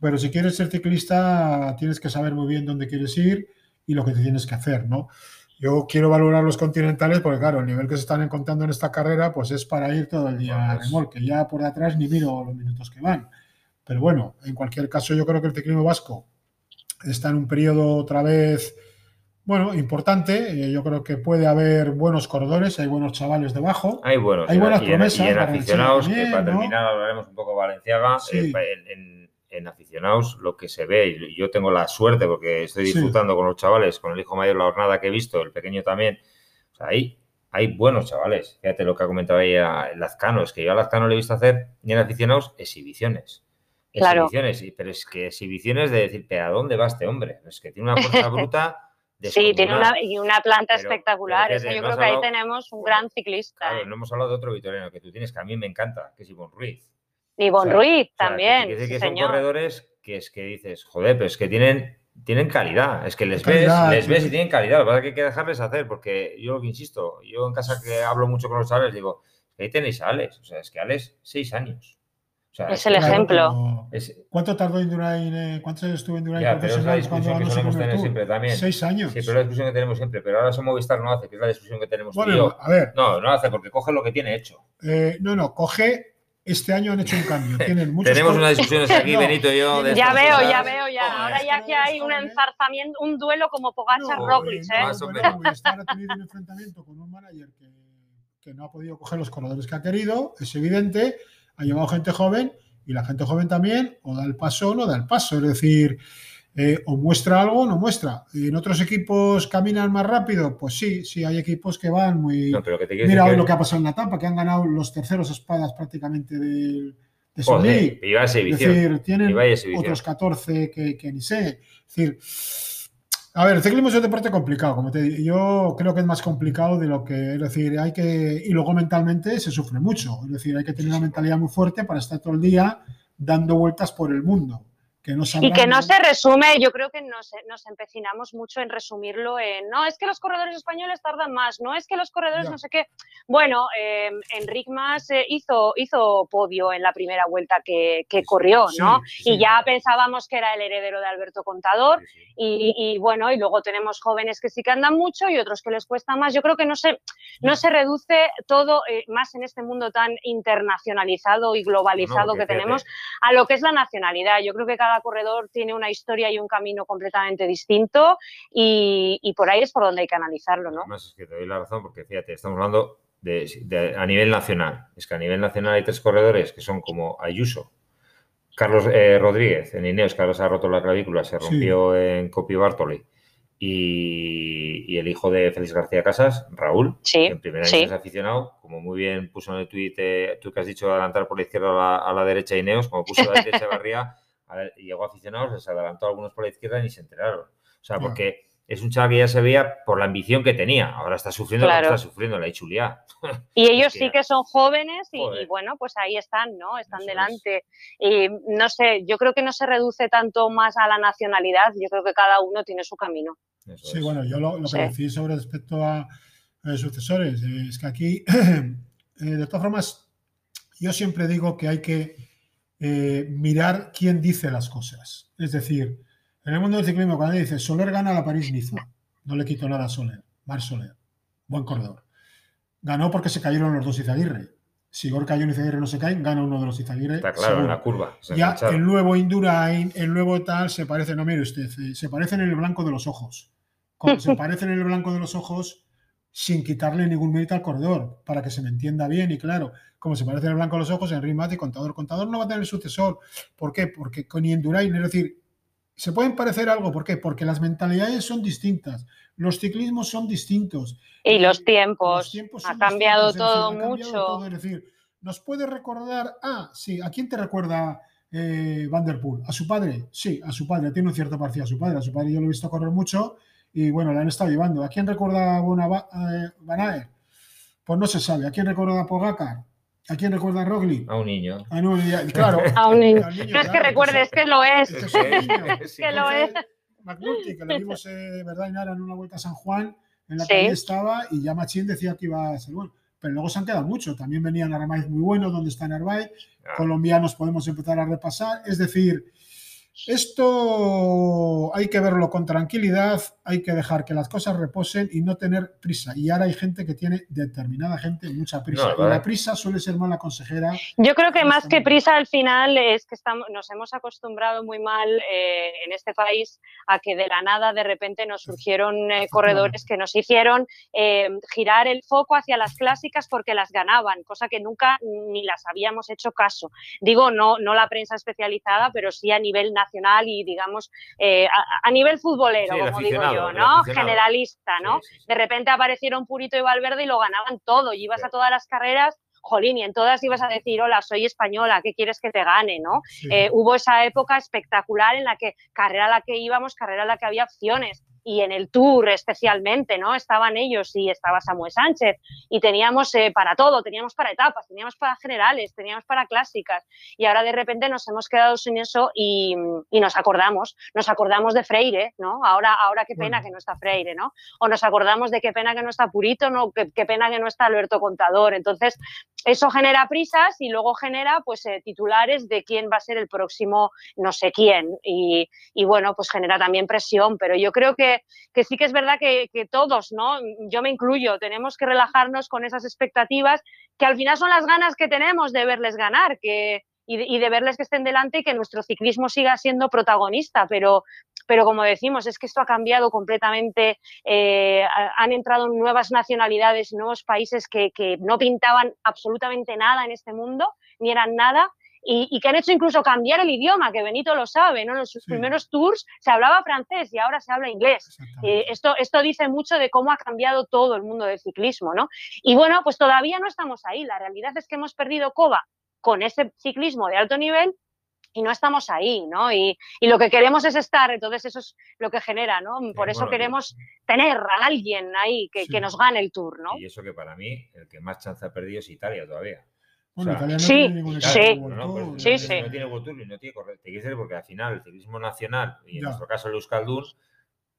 pero si quieres ser ciclista, tienes que saber muy bien dónde quieres ir y lo que te tienes que hacer, ¿no? Yo quiero valorar los continentales porque, claro, el nivel que se están encontrando en esta carrera, pues es para ir todo el día a remolque. Ya por detrás ni miro los minutos que van. Pero bueno, en cualquier caso, yo creo que el ciclismo vasco está en un periodo otra vez, bueno, importante. Eh, yo creo que puede haber buenos corredores, hay buenos chavales debajo. Hay buenos, hay buenas promesas. Y en, aficionados, que para terminar hablaremos un poco Valenciaga. Eh, en en aficionados lo que se ve, y yo tengo la suerte porque estoy disfrutando con los chavales, con el hijo mayor la jornada que he visto, el pequeño también, o sea, ahí hay buenos chavales. Fíjate lo que ha comentado ahí el Lazcano, es que yo a Lazcano le he visto hacer, y en aficionados, exhibiciones. Exhibiciones, pero es que exhibiciones de decir, ¿pero a dónde va este hombre? Es que tiene una fuerza bruta. Sí, tiene una, y una planta espectacular. yo creo que ahí tenemos un gran ciclista. Claro, ¿eh? no hemos hablado de otro vitoriano que tú tienes, que a mí me encanta, que es Ivonne Ruiz. Y Bon Ruiz también. que, que son corredores que es que dices, joder, pero es que tienen, tienen calidad. Es que les ves, les ves y tienen calidad. Lo que pasa es que hay que dejarles hacer, porque yo lo que insisto, yo en casa que hablo mucho con los chavales, digo, ahí tenéis a Alex. O sea, es que Alex, seis años. es, el ejemplo. ¿Cuánto tardó Indurain? Eh, ¿Cuántos años estuvo Indurain ya, pero es la discusión que solemos tener siempre también. Seis años. Sí, pero es la discusión que tenemos siempre. Pero ahora eso Movistar no hace, que es la discusión que tenemos bueno, A ver. No, no hace porque coge lo que tiene hecho. Eh, no, no, coge este año han hecho un cambio. Tienen muchos Tenemos unas discusiones aquí, No. Benito y yo. De Ya veo, cosas. ya veo, ya. Ahora ya que hay un enzarzamiento, un duelo como Pogacar No, Roglic, no, ¿eh? Bueno, ha tenido un enfrentamiento con un manager que, que no ha podido coger los corredores que ha querido, es evidente, ha llevado gente joven y la gente joven también o da el paso o no da el paso, es decir, eh, o muestra algo o no muestra. ¿Y en otros equipos caminan más rápido? Pues sí, sí, hay equipos que van muy... No, pero que te quiero Mira hoy que- lo que ha pasado en la etapa, que han ganado los terceros espadas prácticamente del- de Joder, va a Es decir, tienen otros 14 que, que ni sé. Es decir, a ver, el ciclismo es un deporte complicado, como te digo. Yo creo que es más complicado de lo que, es decir, hay que, y luego mentalmente se sufre mucho. Es decir, hay que tener una mentalidad muy fuerte para estar todo el día dando vueltas por el mundo. Que no Y que no se resume, yo creo que nos, nos empecinamos mucho en resumirlo en, no, es que los corredores españoles tardan más, no es que los corredores Ya. no sé qué. Bueno, eh, Enric Mas eh, hizo, hizo podio en la primera vuelta que, que corrió, ¿no? sí. Y ya pensábamos que era el heredero de Alberto Contador. Sí. Y, y bueno, y luego tenemos jóvenes que sí que andan mucho y otros que les cuesta más. Yo creo que no se, no se reduce todo, eh, más en este mundo tan internacionalizado y globalizado No, que fíjate, tenemos, a lo que es la nacionalidad. Yo creo que cada corredor tiene una historia y un camino completamente distinto y, y por ahí es por donde hay que analizarlo, ¿no? Además, es que te doy la razón porque fíjate, estamos hablando de, de- a nivel nacional. Es que a nivel nacional hay tres corredores que son como Ayuso, Carlos eh, Rodríguez en Ineos, que ahora se ha roto la clavícula, se Sí. rompió en Copi Bartoli, y, y el hijo de Félix García Casas, Raúl, Sí, que en primer año sí. es aficionado, como muy bien puso en el tuit, eh, tú que has dicho adelantar por la izquierda a la, a la derecha Ineos, como puso a y llegó aficionados, les adelantó a algunos por la izquierda y ni se enteraron. O sea, porque es un chaval que ya se veía por la ambición que tenía. Ahora está sufriendo lo Claro. que está sufriendo, la Ichulia. Y ellos sí que son jóvenes y, bueno, pues ahí están, ¿no? Están Eso es. delante. Y no sé, yo creo que no se reduce tanto más a la nacionalidad, yo creo que cada uno tiene su camino. Eso Sí, es. bueno, yo lo, lo Sí. que decís sobre respecto a, eh, sucesores eh, es que aquí, eh, de todas formas, yo siempre digo que hay que eh, mirar quién dice las cosas. Es decir, en el mundo del ciclismo, cuando dice Soler gana la París-Niza, no le quito nada a Soler, Mar Soler, buen corredor. Ganó porque se cayeron los dos Izaguirre. Si Gorka y un Izaguirre no se caen, gana uno de los Izaguirre. Está claro, en seguro. la curva. Ya el nuevo Indurain, el nuevo tal, se parece, no mire usted, eh, se parece en el blanco de los ojos. Como se parece en el blanco de los ojos sin quitarle ningún mérito al corredor, para que se me entienda bien y claro, como se parece el blanco de los ojos, Enric Mas y Contador. Contador no va a tener sucesor. ¿Por qué? Porque con Indurain, es decir, se pueden parecer algo. ¿Por qué? Porque las mentalidades son distintas, los ciclismos son distintos. Y los Los tiempos, tiempos ha cambiado distintos, decir, todo ha cambiado mucho. todo, es decir, nos puede recordar, ah, sí, ¿a quién te recuerda eh, Van der Poel? ¿A su padre? Sí, a su padre, tiene un cierto parecido a su padre. A su padre yo lo he visto correr mucho y bueno, le han estado llevando. ¿A quién recuerda a eh, Van? Pues no se sabe. ¿A quién recuerda a Pogacar? ¿A quién recuerda a Roglic? A un niño. Claro. A un niño. al niño, No es que recuerde, es que lo es. es que es lo es. McNulty, que lo vimos, eh, ¿verdad, Inara, en una vuelta a San Juan, en la Sí. que estaba, y ya Machín decía que iba a ser bueno. Pero luego se han quedado mucho. También venía Narváez muy bueno, donde está Narváez. Ah, Colombianos podemos empezar a repasar. Es decir, esto hay que verlo con tranquilidad, hay que dejar que las cosas reposen y no tener prisa. Y ahora hay gente que tiene, determinada gente, mucha prisa. No, y la prisa suele ser mala consejera. Yo creo que más que prisa al final es que estamos, nos hemos acostumbrado muy mal eh, en este país a que de la nada de repente nos surgieron eh, corredores que nos hicieron eh, girar el foco hacia las clásicas porque las ganaban, cosa que nunca ni las habíamos hecho caso. Digo, no, no la prensa especializada, pero sí a nivel nacional y digamos eh, a, a nivel futbolero, Sí, como digo yo, ¿no? Generalista, ¿no? sí, sí, sí. de repente aparecieron Purito y Valverde y lo ganaban todo. Y ibas a todas las carreras, jolín, y en todas ibas a decir, hola, soy española, ¿qué quieres que te gane? ¿no? Sí. Eh, hubo esa época espectacular en la que carrera a la que íbamos, carrera a la que había opciones. Y en el Tour especialmente, ¿no? Estaban ellos y estaba Samuel Sánchez. Y teníamos eh, para todo, teníamos para etapas, teníamos para generales, teníamos para clásicas. Y ahora de repente nos hemos quedado sin eso y, y nos acordamos. Nos acordamos de Freire, ¿no? Ahora, ahora qué pena que no está Freire, ¿no? o nos acordamos de qué pena que no está Purito, no, qué, qué pena que no está Alberto Contador. Entonces, eso genera prisas y luego genera pues eh, titulares de quién va a ser el próximo no sé quién. Y, bueno pues genera también presión. Pero yo creo que, que sí que es verdad que, todos no yo me incluyo tenemos que relajarnos con esas expectativas que al final son las ganas que tenemos de verles ganar que y de, verles que estén delante y que nuestro ciclismo siga siendo protagonista, pero, pero como decimos, es que esto ha cambiado completamente, eh, han entrado nuevas nacionalidades, nuevos países que, no pintaban absolutamente nada en este mundo, ni eran nada, y, que han hecho incluso cambiar el idioma, que Benito lo sabe, ¿no? En sus primeros tours se hablaba francés y ahora se habla inglés. Eh, esto, esto dice mucho de cómo ha cambiado todo el mundo del ciclismo, ¿no? Y bueno, pues todavía no estamos ahí. La realidad es que hemos perdido Coba con ese ciclismo de alto nivel y no estamos ahí, ¿no? Y, lo que queremos es estar, entonces eso es lo que genera, ¿no? Por eso queremos tener a alguien ahí que, nos gane el tour, ¿no? Y eso que para mí el que más chance ha perdido es Italia todavía. Bueno, Italia no sí, tiene ningún sí, no, sí, sí. no tiene World Tour y no tiene correcto. porque al final el ciclismo nacional, y en nuestro caso el Euskaldun,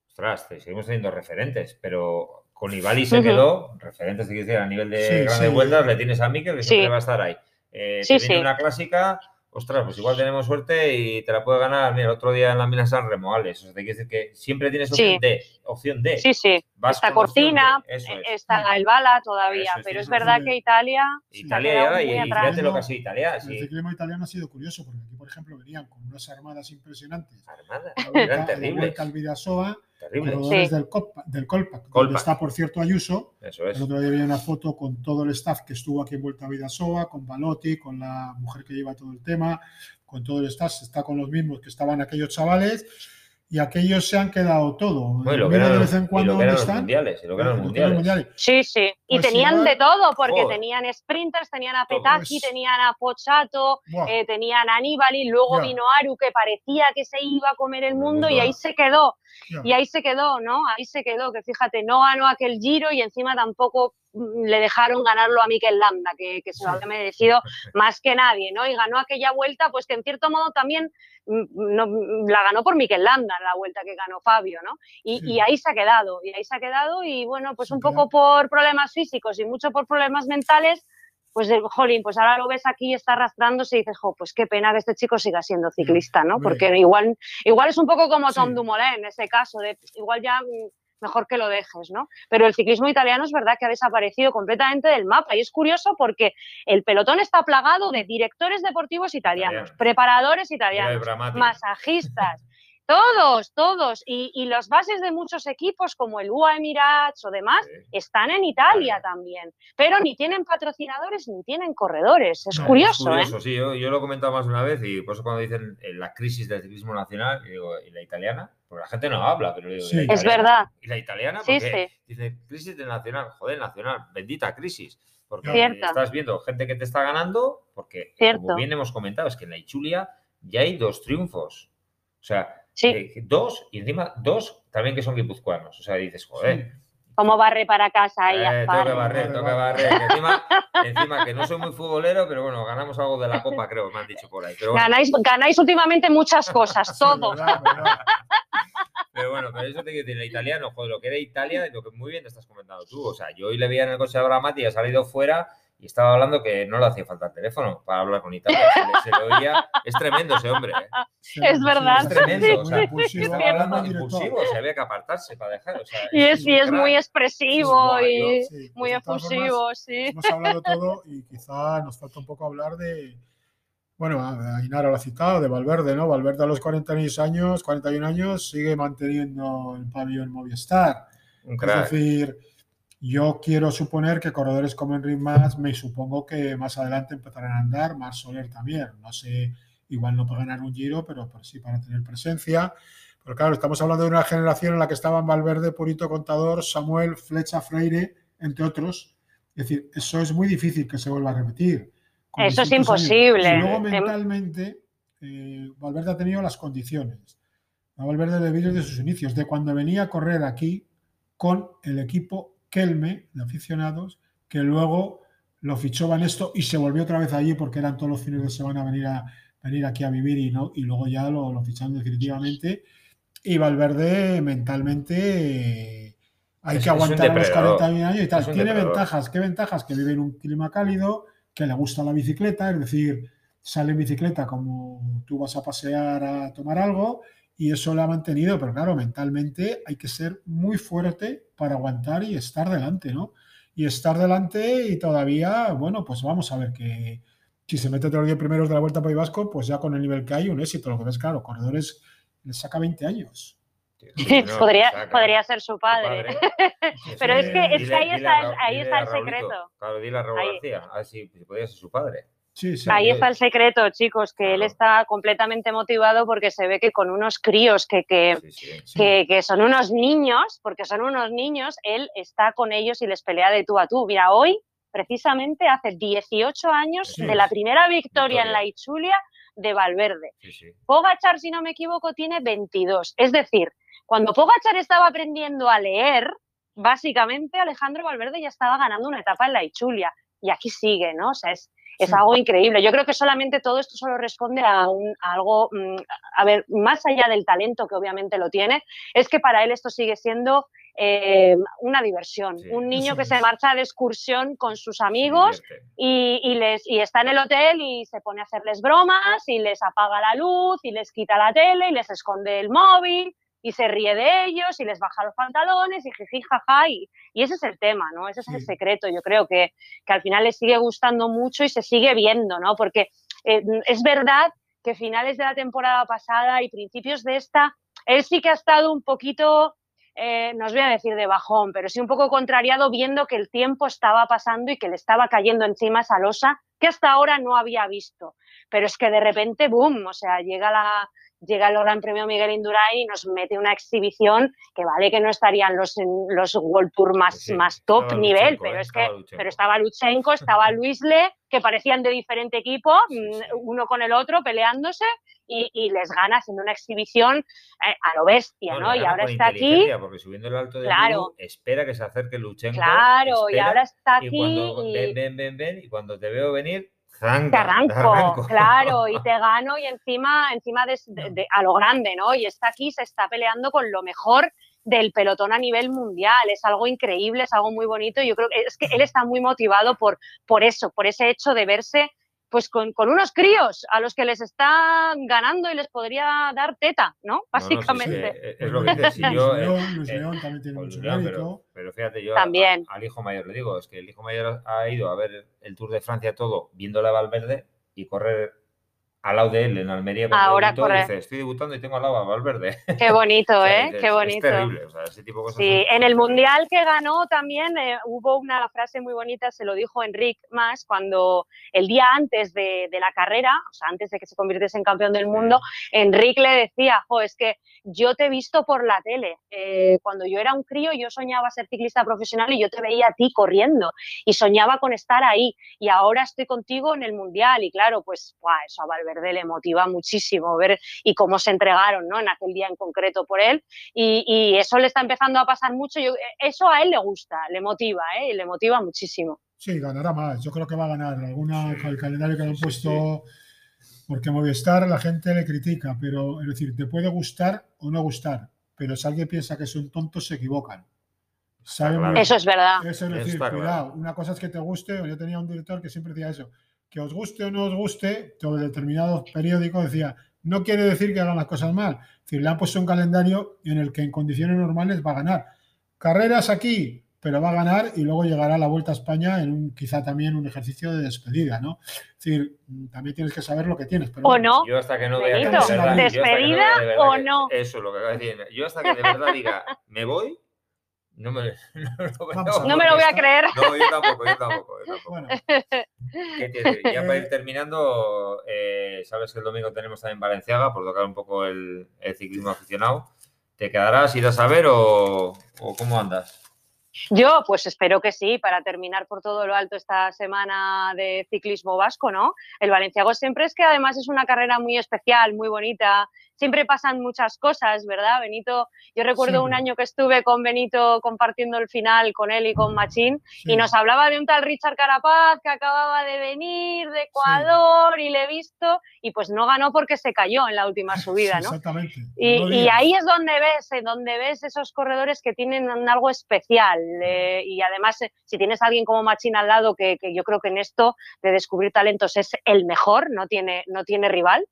ostras, seguimos teniendo referentes, pero con Ibali se quedó, referentes, decir, a nivel de grandes vueltas, le tienes a Mikel que siempre va a estar ahí. Eh, sí, sí. una clásica, ostras, pues igual tenemos suerte y te la puede ganar. Mira, el otro día en la mina San Remogales. O sea, te quiere decir que siempre tienes opción D. Opción D. Sí, sí. está Cortina, está el Bala todavía, pero es verdad que Italia. Italia y, fíjate lo que ha sido Italia. El ciclismo italiano ha sido curioso, porque aquí, por ejemplo, venían con unas armadas impresionantes. Armadas, eran terribles. Terrible. del, Colpac, del Colpac, donde está, por cierto, Ayuso. Eso es. El otro día había una foto con todo el staff que estuvo aquí en Vuelta a Vidasoa, con Balotti, con la mujer que lleva todo el tema, con todo el staff. Está con los mismos que estaban aquellos chavales y aquellos se han quedado todo. de vez en cuando y los mundiales, y lo que eran los mundiales. Sí, sí. Y pues tenían de todo, porque tenían sprinters, tenían a Petaki, tenían a Pochato, eh, tenían a Aníbal luego vino Aru, que parecía que se iba a comer el mundo, y ahí se quedó. Y ahí se quedó, ¿no? Ahí se quedó, que fíjate, no ganó aquel giro y encima tampoco le dejaron ganarlo a Mikel Landa, que, se lo había merecido más que nadie, ¿no? Y ganó aquella vuelta, pues que en cierto modo también mm, no, la ganó por Mikel Landa, la vuelta que ganó Fabio, ¿no? Y, ahí se ha quedado, y ahí se ha quedado, y bueno, pues un poco por problemas físicos y mucho por problemas mentales, pues jolín, pues ahora lo ves aquí y está arrastrándose y dices, jo, pues qué pena que este chico siga siendo ciclista, ¿no? Porque igual, igual es un poco como Tom Dumoulin en ese caso, de igual ya mm, mejor que lo dejes, ¿no? Pero el ciclismo italiano es verdad que ha desaparecido completamente del mapa y es curioso porque el pelotón está plagado de directores deportivos italianos, preparadores italianos, masajistas, todos, todos. Y, los bases de muchos equipos, como el UA Emirates o demás, están en Italia también. Pero ni tienen patrocinadores ni tienen corredores. Es curioso, es curioso, ¿eh? sí. Yo, lo he comentado más de una vez y por eso cuando dicen eh, la crisis del ciclismo nacional, digo, ¿y la italiana? Porque la gente no habla, pero digo, es verdad. ¿Y la italiana? Porque dice, crisis del nacional. Joder, nacional. Bendita crisis. Porque estás viendo gente que te está ganando, porque como bien hemos comentado, es que en la Ichulia ya hay dos triunfos. O sea, eh, dos, y encima dos también que son guipuzcoanos. O sea, dices, joder. ¿Cómo barre para casa ahí? Eh, tengo que barrer, tengo que barrer. Encima, que no soy muy futbolero, pero bueno, ganamos algo de la copa, creo, me han dicho por ahí. ganáis, ganáis últimamente muchas cosas, todo. Pero bueno, pero eso te quiero decir, el italiano, joder, lo que era Italia, lo que muy bien te estás comentando tú. O sea, yo hoy le veía en el coche a Bramati y ha salido fuera y estaba hablando que no le hacía falta el teléfono para hablar con Italia. Se le, oía. Es tremendo ese hombre. ¿eh? es verdad. Es tremendo. o sea, estaba hablando impulsivo, se había que apartarse para dejar. O sea, y es, y es muy expresivo y muy efusivo, sí. Hemos hablado todo y quizá nos falta un poco hablar de. Bueno, Ainara lo ha citado, de Valverde, ¿no? Valverde a los 41 años, 41 años, sigue manteniendo el pabellón Movistar. Crack. Es decir, yo quiero suponer que corredores como Enric Mas, me supongo que más adelante empezarán a andar, más Soler también. No sé, igual no para ganar un giro, pero, sí para tener presencia. Pero claro, estamos hablando de una generación en la que estaban Valverde, Purito Contador, Samuel, Flecha, Freire, entre otros. Es decir, eso es muy difícil que se vuelva a repetir. Eso es imposible. Y luego mentalmente, eh, Valverde ha tenido las condiciones. A Valverde de desde sus inicios, de cuando venía a correr aquí con el equipo Kelme, de aficionados, que luego lo fichó Banesto y se volvió otra vez allí porque eran todos los fines de semana venir, a, venir aquí a vivir y, no, y luego ya lo, lo ficharon definitivamente. Y Valverde mentalmente eh, hay que aguantar los 40 años y tal. Tiene ventajas. ¿Qué ventajas? Que vive en un clima cálido, que le gusta la bicicleta, es decir, sale en bicicleta como tú vas a pasear a tomar algo y eso lo ha mantenido, pero claro, mentalmente hay que ser muy fuerte para aguantar y estar delante, ¿no? Y estar delante y todavía, bueno, pues vamos a ver que si se mete todos los 10 primeros de la Vuelta a País Vasco, pues ya con el nivel que hay, un éxito. Lo que ves, claro, corredores les saca 20 años. podría, podría ser su padre. Pero es que, es que ahí, está, ahí está el secreto. Claro, dile a Raúl García, a ver si podría ser su padre. Ahí está el secreto, chicos, que él está completamente motivado porque se ve que con unos críos que, que, son unos niños, porque son unos niños, él está con ellos y les pelea de tú a tú. Mira, hoy, precisamente, hace 18 años de la primera victoria, en la Ichulia de Valverde. Pogachar, si no me equivoco, tiene 22. Es decir, cuando Pogachar estaba aprendiendo a leer, básicamente Alejandro Valverde ya estaba ganando una etapa en la Ichulia. Y aquí sigue, ¿no? O sea, es, es algo increíble. Yo creo que solamente todo esto solo responde a, un, algo, mm, a ver, más allá del talento que obviamente lo tiene, es que para él esto sigue siendo eh, una diversión. un niño que se marcha de excursión con sus amigos y, les, y está en el hotel y se pone a hacerles bromas y les apaga la luz y les quita la tele y les esconde el móvil y se ríe de ellos y les baja los pantalones y jiji, jaja. Y, y ese es el tema, ¿no? Ese es el secreto. Yo creo que, que, al final les sigue gustando mucho y se sigue viendo, ¿no? Porque eh, es verdad que finales de la temporada pasada y principios de esta, él sí que ha estado un poquito, eh, no os voy a decir de bajón, pero sí un poco contrariado viendo que el tiempo estaba pasando y que le estaba cayendo encima esa losa que hasta ahora no había visto. Pero es que de repente, boom, o sea, llega la, llega el Gran Premio Miguel Indurain y nos mete una exhibición que vale que no estarían los, los World Tour más, más top nivel, pero es que pero estaba Luchenko, estaba Luisle, que parecían de diferente equipo, mm, uno con el otro peleándose y, les gana haciendo una exhibición eh, a lo bestia, ¿no? Y ahora está aquí. Porque subiendo el alto de claro. espera que se acerque Luchenko. Claro, y ahora está aquí. Y ven, ven, ven, ven, y cuando te veo venir, te arranco, claro, y te gano y encima, encima de, a lo grande, ¿no? Y está aquí, se está peleando con lo mejor del pelotón a nivel mundial. Es algo increíble, es algo muy bonito. Yo creo que es que él está muy motivado por, por eso, por ese hecho de verse pues con, unos críos a los que les está ganando y les podría dar teta, ¿no? Básicamente. es, lo que dices. Si yo, Luis eh, León también tiene mucho mérito. Pero, fíjate, yo al hijo mayor le digo, es que el hijo mayor ha ido a ver el Tour de Francia todo, viéndole a Valverde y correr al lado de él en Almería Ahora dice, estoy debutando y tengo al lado a Valverde. Qué bonito, ¿eh? Qué bonito. Es terrible, o sea, ese tipo de cosas. Sí, en el Mundial que ganó también eh, hubo una frase muy bonita, se lo dijo Enrique más, cuando el día antes de, de, la carrera, o sea, antes de que se convirtiese en campeón del mundo, Enrique le decía, jo, es que yo te he visto por la tele. Eh, cuando yo era un crío, yo soñaba ser ciclista profesional y yo te veía a ti corriendo y soñaba con estar ahí y ahora estoy contigo en el Mundial y claro, pues, eso a Valverde Verde le motiva muchísimo ver y cómo se entregaron ¿no? en aquel día en concreto por él. Y, eso le está empezando a pasar mucho. Yo, eso a él le gusta, le motiva, ¿eh? le motiva muchísimo. Sí, ganará más. Yo creo que va a ganar. Alguna, el calendario que han puesto, porque Movistar la gente le critica, pero es decir, te puede gustar o no gustar, pero si alguien piensa que son tontos, se equivocan. Eso es verdad. Eso es decir, cuidado, una cosa es que te guste, yo tenía un director que siempre decía eso, que os guste o no os guste, todo determinado periódico decía, no quiere decir que hagan las cosas mal. Es decir, le han puesto un calendario en el que en condiciones normales va a ganar. Carreras aquí, pero va a ganar y luego llegará la Vuelta a España en un quizá también un ejercicio de despedida, ¿no? Es decir, también tienes que saber lo que tienes. o no. Yo hasta que no vea despedida o no. Eso es lo que acabo de decir. Yo hasta que de verdad diga, me voy, no me, no, me lo voy a creer. No, yo tampoco, yo tampoco. Yo tampoco. Ya para ir terminando, eh, sabes que el domingo tenemos también Valenciaga, por tocar un poco el, ciclismo aficionado. ¿Te quedarás, irás a ver o, o cómo andas? Yo, pues espero que sí, para terminar por todo lo alto esta semana de ciclismo vasco, ¿no? El Valenciago siempre es que además es una carrera muy especial, muy bonita, siempre pasan muchas cosas, ¿verdad? Benito, yo recuerdo un año que estuve con Benito compartiendo el final con él y con Machín y nos hablaba de un tal Richard Carapaz que acababa de venir de Ecuador y le he visto y pues no ganó porque se cayó en la última subida, ¿no? Exactamente. Y, ahí es donde ves, eh, donde ves esos corredores que tienen algo especial eh, y además eh, si tienes a alguien como Machín al lado que, yo creo que en esto de descubrir talentos es el mejor, no tiene, no tiene rival,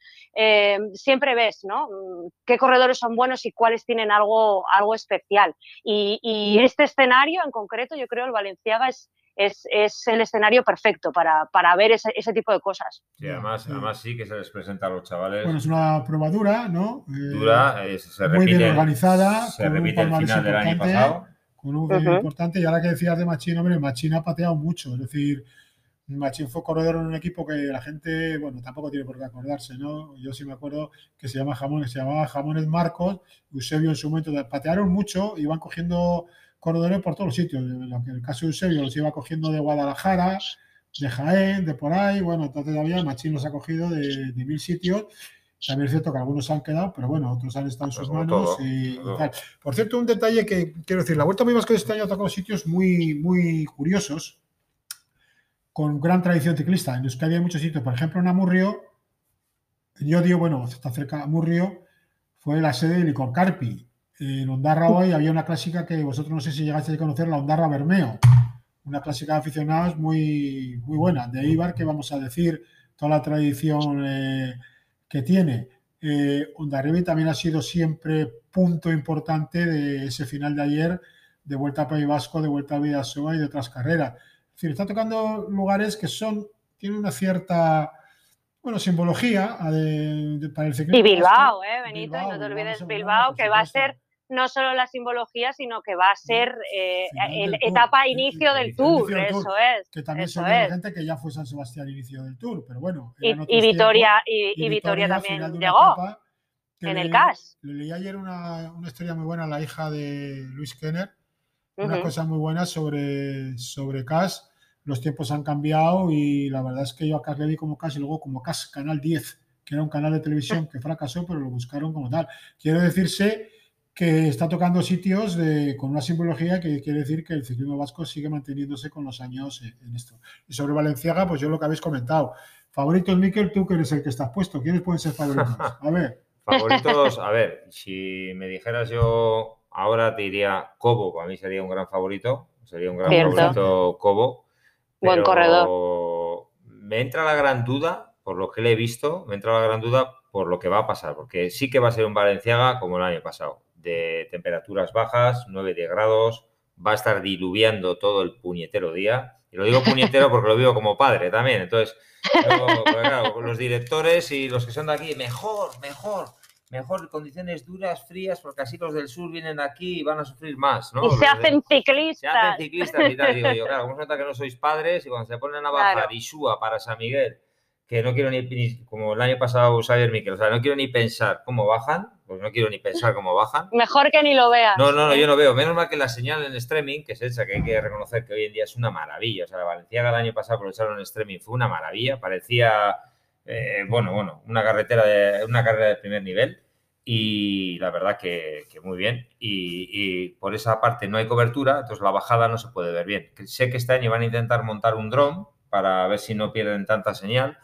siempre ves, ¿no? Mm, qué corredores son buenos y cuáles tienen algo, algo especial. Y, este escenario en concreto, yo creo, el Valenciaga es, es, el escenario perfecto para, ver ese, tipo de cosas. Sí, además, además sí que se les presenta a los chavales. Bueno, es una prueba dura, ¿no? Eh, dura, se muy bien organizada. Se repite el final del año pasado. Con un uh importante. Y ahora que decías de Machín, hombre, Machín ha pateado mucho. Es decir, Machín fue corredor en un equipo que la gente, bueno, tampoco tiene por qué acordarse, ¿no? Yo sí me acuerdo que se llama Jamones, se llamaba Jamones Marcos, Eusebio en su momento patearon mucho, iban cogiendo corredores por todos los sitios. En el caso de Eusebio los iba cogiendo de Guadalajara, de Jaén, de por ahí, bueno, entonces todavía Machín los ha cogido de, mil sitios. También es cierto que algunos se han quedado, pero bueno, otros han estado en sus manos y, tal. Por cierto, un detalle que quiero decir, la Vuelta Muy Vasco de este año ha tocado sitios muy, muy curiosos con gran tradición ciclista. En Euskadi hay muchos sitios, por ejemplo, en Amurrio, yo digo, bueno, está cerca de Amurrio, fue la sede de Licor Carpi. En Ondarra hoy había una clásica que vosotros no sé si llegaste a conocer, la Ondarra Bermeo. Una clásica de aficionados muy, muy buena. De Ibar, que vamos a decir, toda la tradición eh, que tiene. Eh, Ondarribi también ha sido siempre punto importante de ese final de ayer, de vuelta a País Vasco, de vuelta a Vidasoa y de otras carreras decir, está tocando lugares que son, tienen una cierta, bueno, simbología de, para el ciclismo. Y Bilbao, ¿eh, Benito? no te olvides Bilbao, que va a ser no solo la simbología, sino que va a ser eh, el etapa inicio del tour, eso es. Que también son gente que ya fue San Sebastián inicio del tour, pero bueno. Y, Vitoria, y, Vitoria también llegó en el CAS. Le leí ayer una, una, historia muy buena a la hija de Luis Kenner, una cosa muy buena sobre, sobre CAS los tiempos han cambiado y la verdad es que yo a CAS le vi como CAS y luego como CAS Canal 10, que era un canal de televisión que fracasó, pero lo buscaron como tal. Quiere decirse que está tocando sitios de, con una simbología que quiere decir que el ciclismo vasco sigue manteniéndose con los años en, esto. Y sobre Valenciaga, pues yo lo que habéis comentado. Favoritos, Miquel, tú que eres el que estás puesto. ¿Quiénes pueden ser favoritos? A ver. Favoritos, a ver, si me dijeras yo ahora te diría Cobo, para mí sería un gran favorito. Sería un gran favorito Cobo. Buen corredor. Me entra la gran duda, por lo que le he visto, me entra la gran duda por lo que va a pasar, porque sí que va a ser un Valenciaga como el año pasado, de temperaturas bajas, 9 de grados, va a estar diluviando todo el puñetero día. Y lo digo puñetero porque lo vivo como padre también. Entonces, los directores y los que son de aquí, mejor, mejor mejor condiciones duras, frías, porque así los del sur vienen aquí y van a sufrir más, ¿no? Y se hacen ciclistas. Se hacen ciclistas y tal, digo yo, claro, como se nota que no sois padres y cuando se ponen a bajar y Isúa para San Miguel, que no quiero ni, como el año pasado Xavier Miquel, o sea, no quiero ni pensar cómo bajan, pues no quiero ni pensar cómo bajan. Mejor que ni lo veas. No, no, no, yo no veo. Menos mal que la señal en streaming, que es esa, que hay que reconocer que hoy en día es una maravilla. O sea, la Valenciaga el año pasado por echarlo en streaming fue una maravilla. Parecía, eh, bueno, bueno, una carretera de, una carrera de primer nivel y la verdad que, muy bien. Y, por esa parte no hay cobertura, entonces la bajada no se puede ver bien. Sé que este año van a intentar montar un dron para ver si no pierden tanta señal.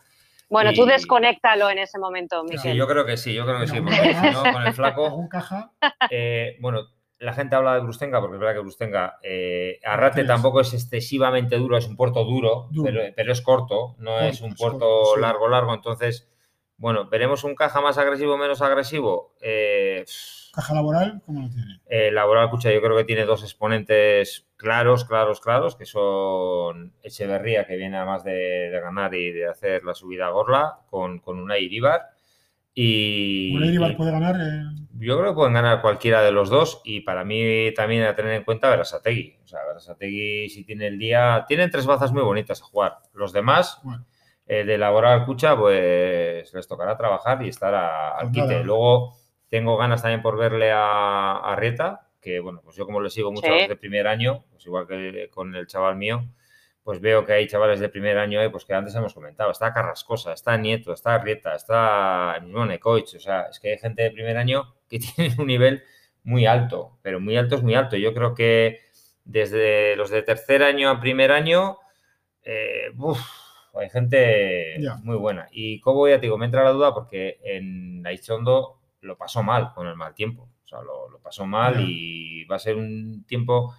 Bueno, tú desconéctalo en ese momento, Miguel. Sí, yo creo que sí, yo creo que sí, con el flaco. caja? Eh, bueno, la gente habla de Brustenga, porque es verdad que Brustenga, eh, Arrate tampoco es excesivamente duro, es un puerto duro, Pero, es corto, no es un puerto largo, largo, entonces bueno, ¿veremos un caja más agresivo o menos agresivo? Eh, ¿Caja laboral? ¿Cómo lo tiene? Eh, laboral, escucha, yo creo que tiene dos exponentes claros, claros, claros, que son Echeverría, que viene además de, ganar y de hacer la subida a Gorla, con, con una Iribar. Y, Iribar puede ganar? Eh? Yo creo que pueden ganar cualquiera de los dos y para mí también a tener en cuenta Verasategui. O sea, Verasategui si tiene el día... Tienen tres bazas muy bonitas a jugar. Los demás... Eh, de elaborar cucha, pues les tocará trabajar y estar al pues quite. Luego tengo ganas también por verle a, a, Rieta, que bueno, pues yo como le sigo mucho desde el primer año, pues igual que con el chaval mío, pues veo que hay chavales de primer año, eh, pues que antes hemos comentado, está Carrascosa, está Nieto, está Rieta, está Nune Coach, o sea, es que hay gente de primer año que tiene un nivel muy alto, pero muy alto es muy alto. Yo creo que desde los de tercer año a primer año, eh, hay gente muy buena. Y como ya te digo, me entra la duda porque en Aichondo lo pasó mal con el mal tiempo. O sea, lo, pasó mal y va a ser un tiempo,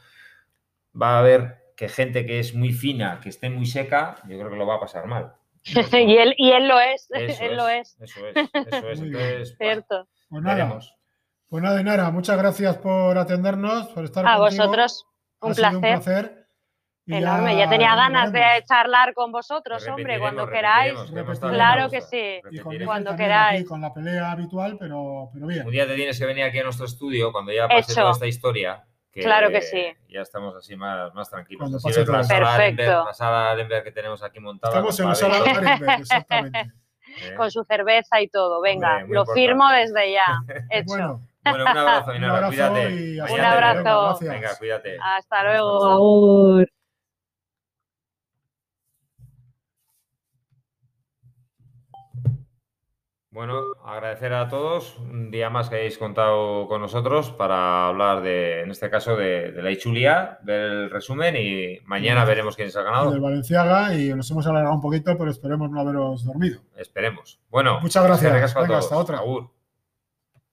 va a haber que gente que es muy fina, que esté muy seca, yo creo que lo va a pasar mal. y, él, y él lo es, él lo es. Eso es, eso es. Entonces, Cierto. Pues nada, pues nada, Nara, muchas gracias por atendernos, por estar A vosotros, un placer. un placer. Enorme, ya, tenía ganas de charlar con vosotros, hombre, cuando queráis. Claro que sí, cuando queráis. con la pelea habitual, pero, pero bien. Un día te tienes que venir aquí a nuestro estudio cuando ya pase toda esta historia. claro que sí. Ya estamos así más, más tranquilos. Así ves la sala, Perfecto. la sala Arenberg que tenemos aquí montada. Estamos en la sala Arenberg, exactamente. ¿Eh? Con su cerveza y todo. Venga, lo firmo desde ya. Hecho. Bueno. Bueno, un abrazo, Inara, cuídate. Un abrazo. Venga, cuídate. Hasta luego. Por favor. Bueno, agradecer a todos un día más que hayáis contado con nosotros para hablar de, en este caso, de, la Ichulia, ver el resumen y mañana veremos quién es el ganador. Del Valenciaga y nos hemos alargado un poquito, pero esperemos no haberos dormido. Esperemos. Bueno, muchas gracias. hasta otra.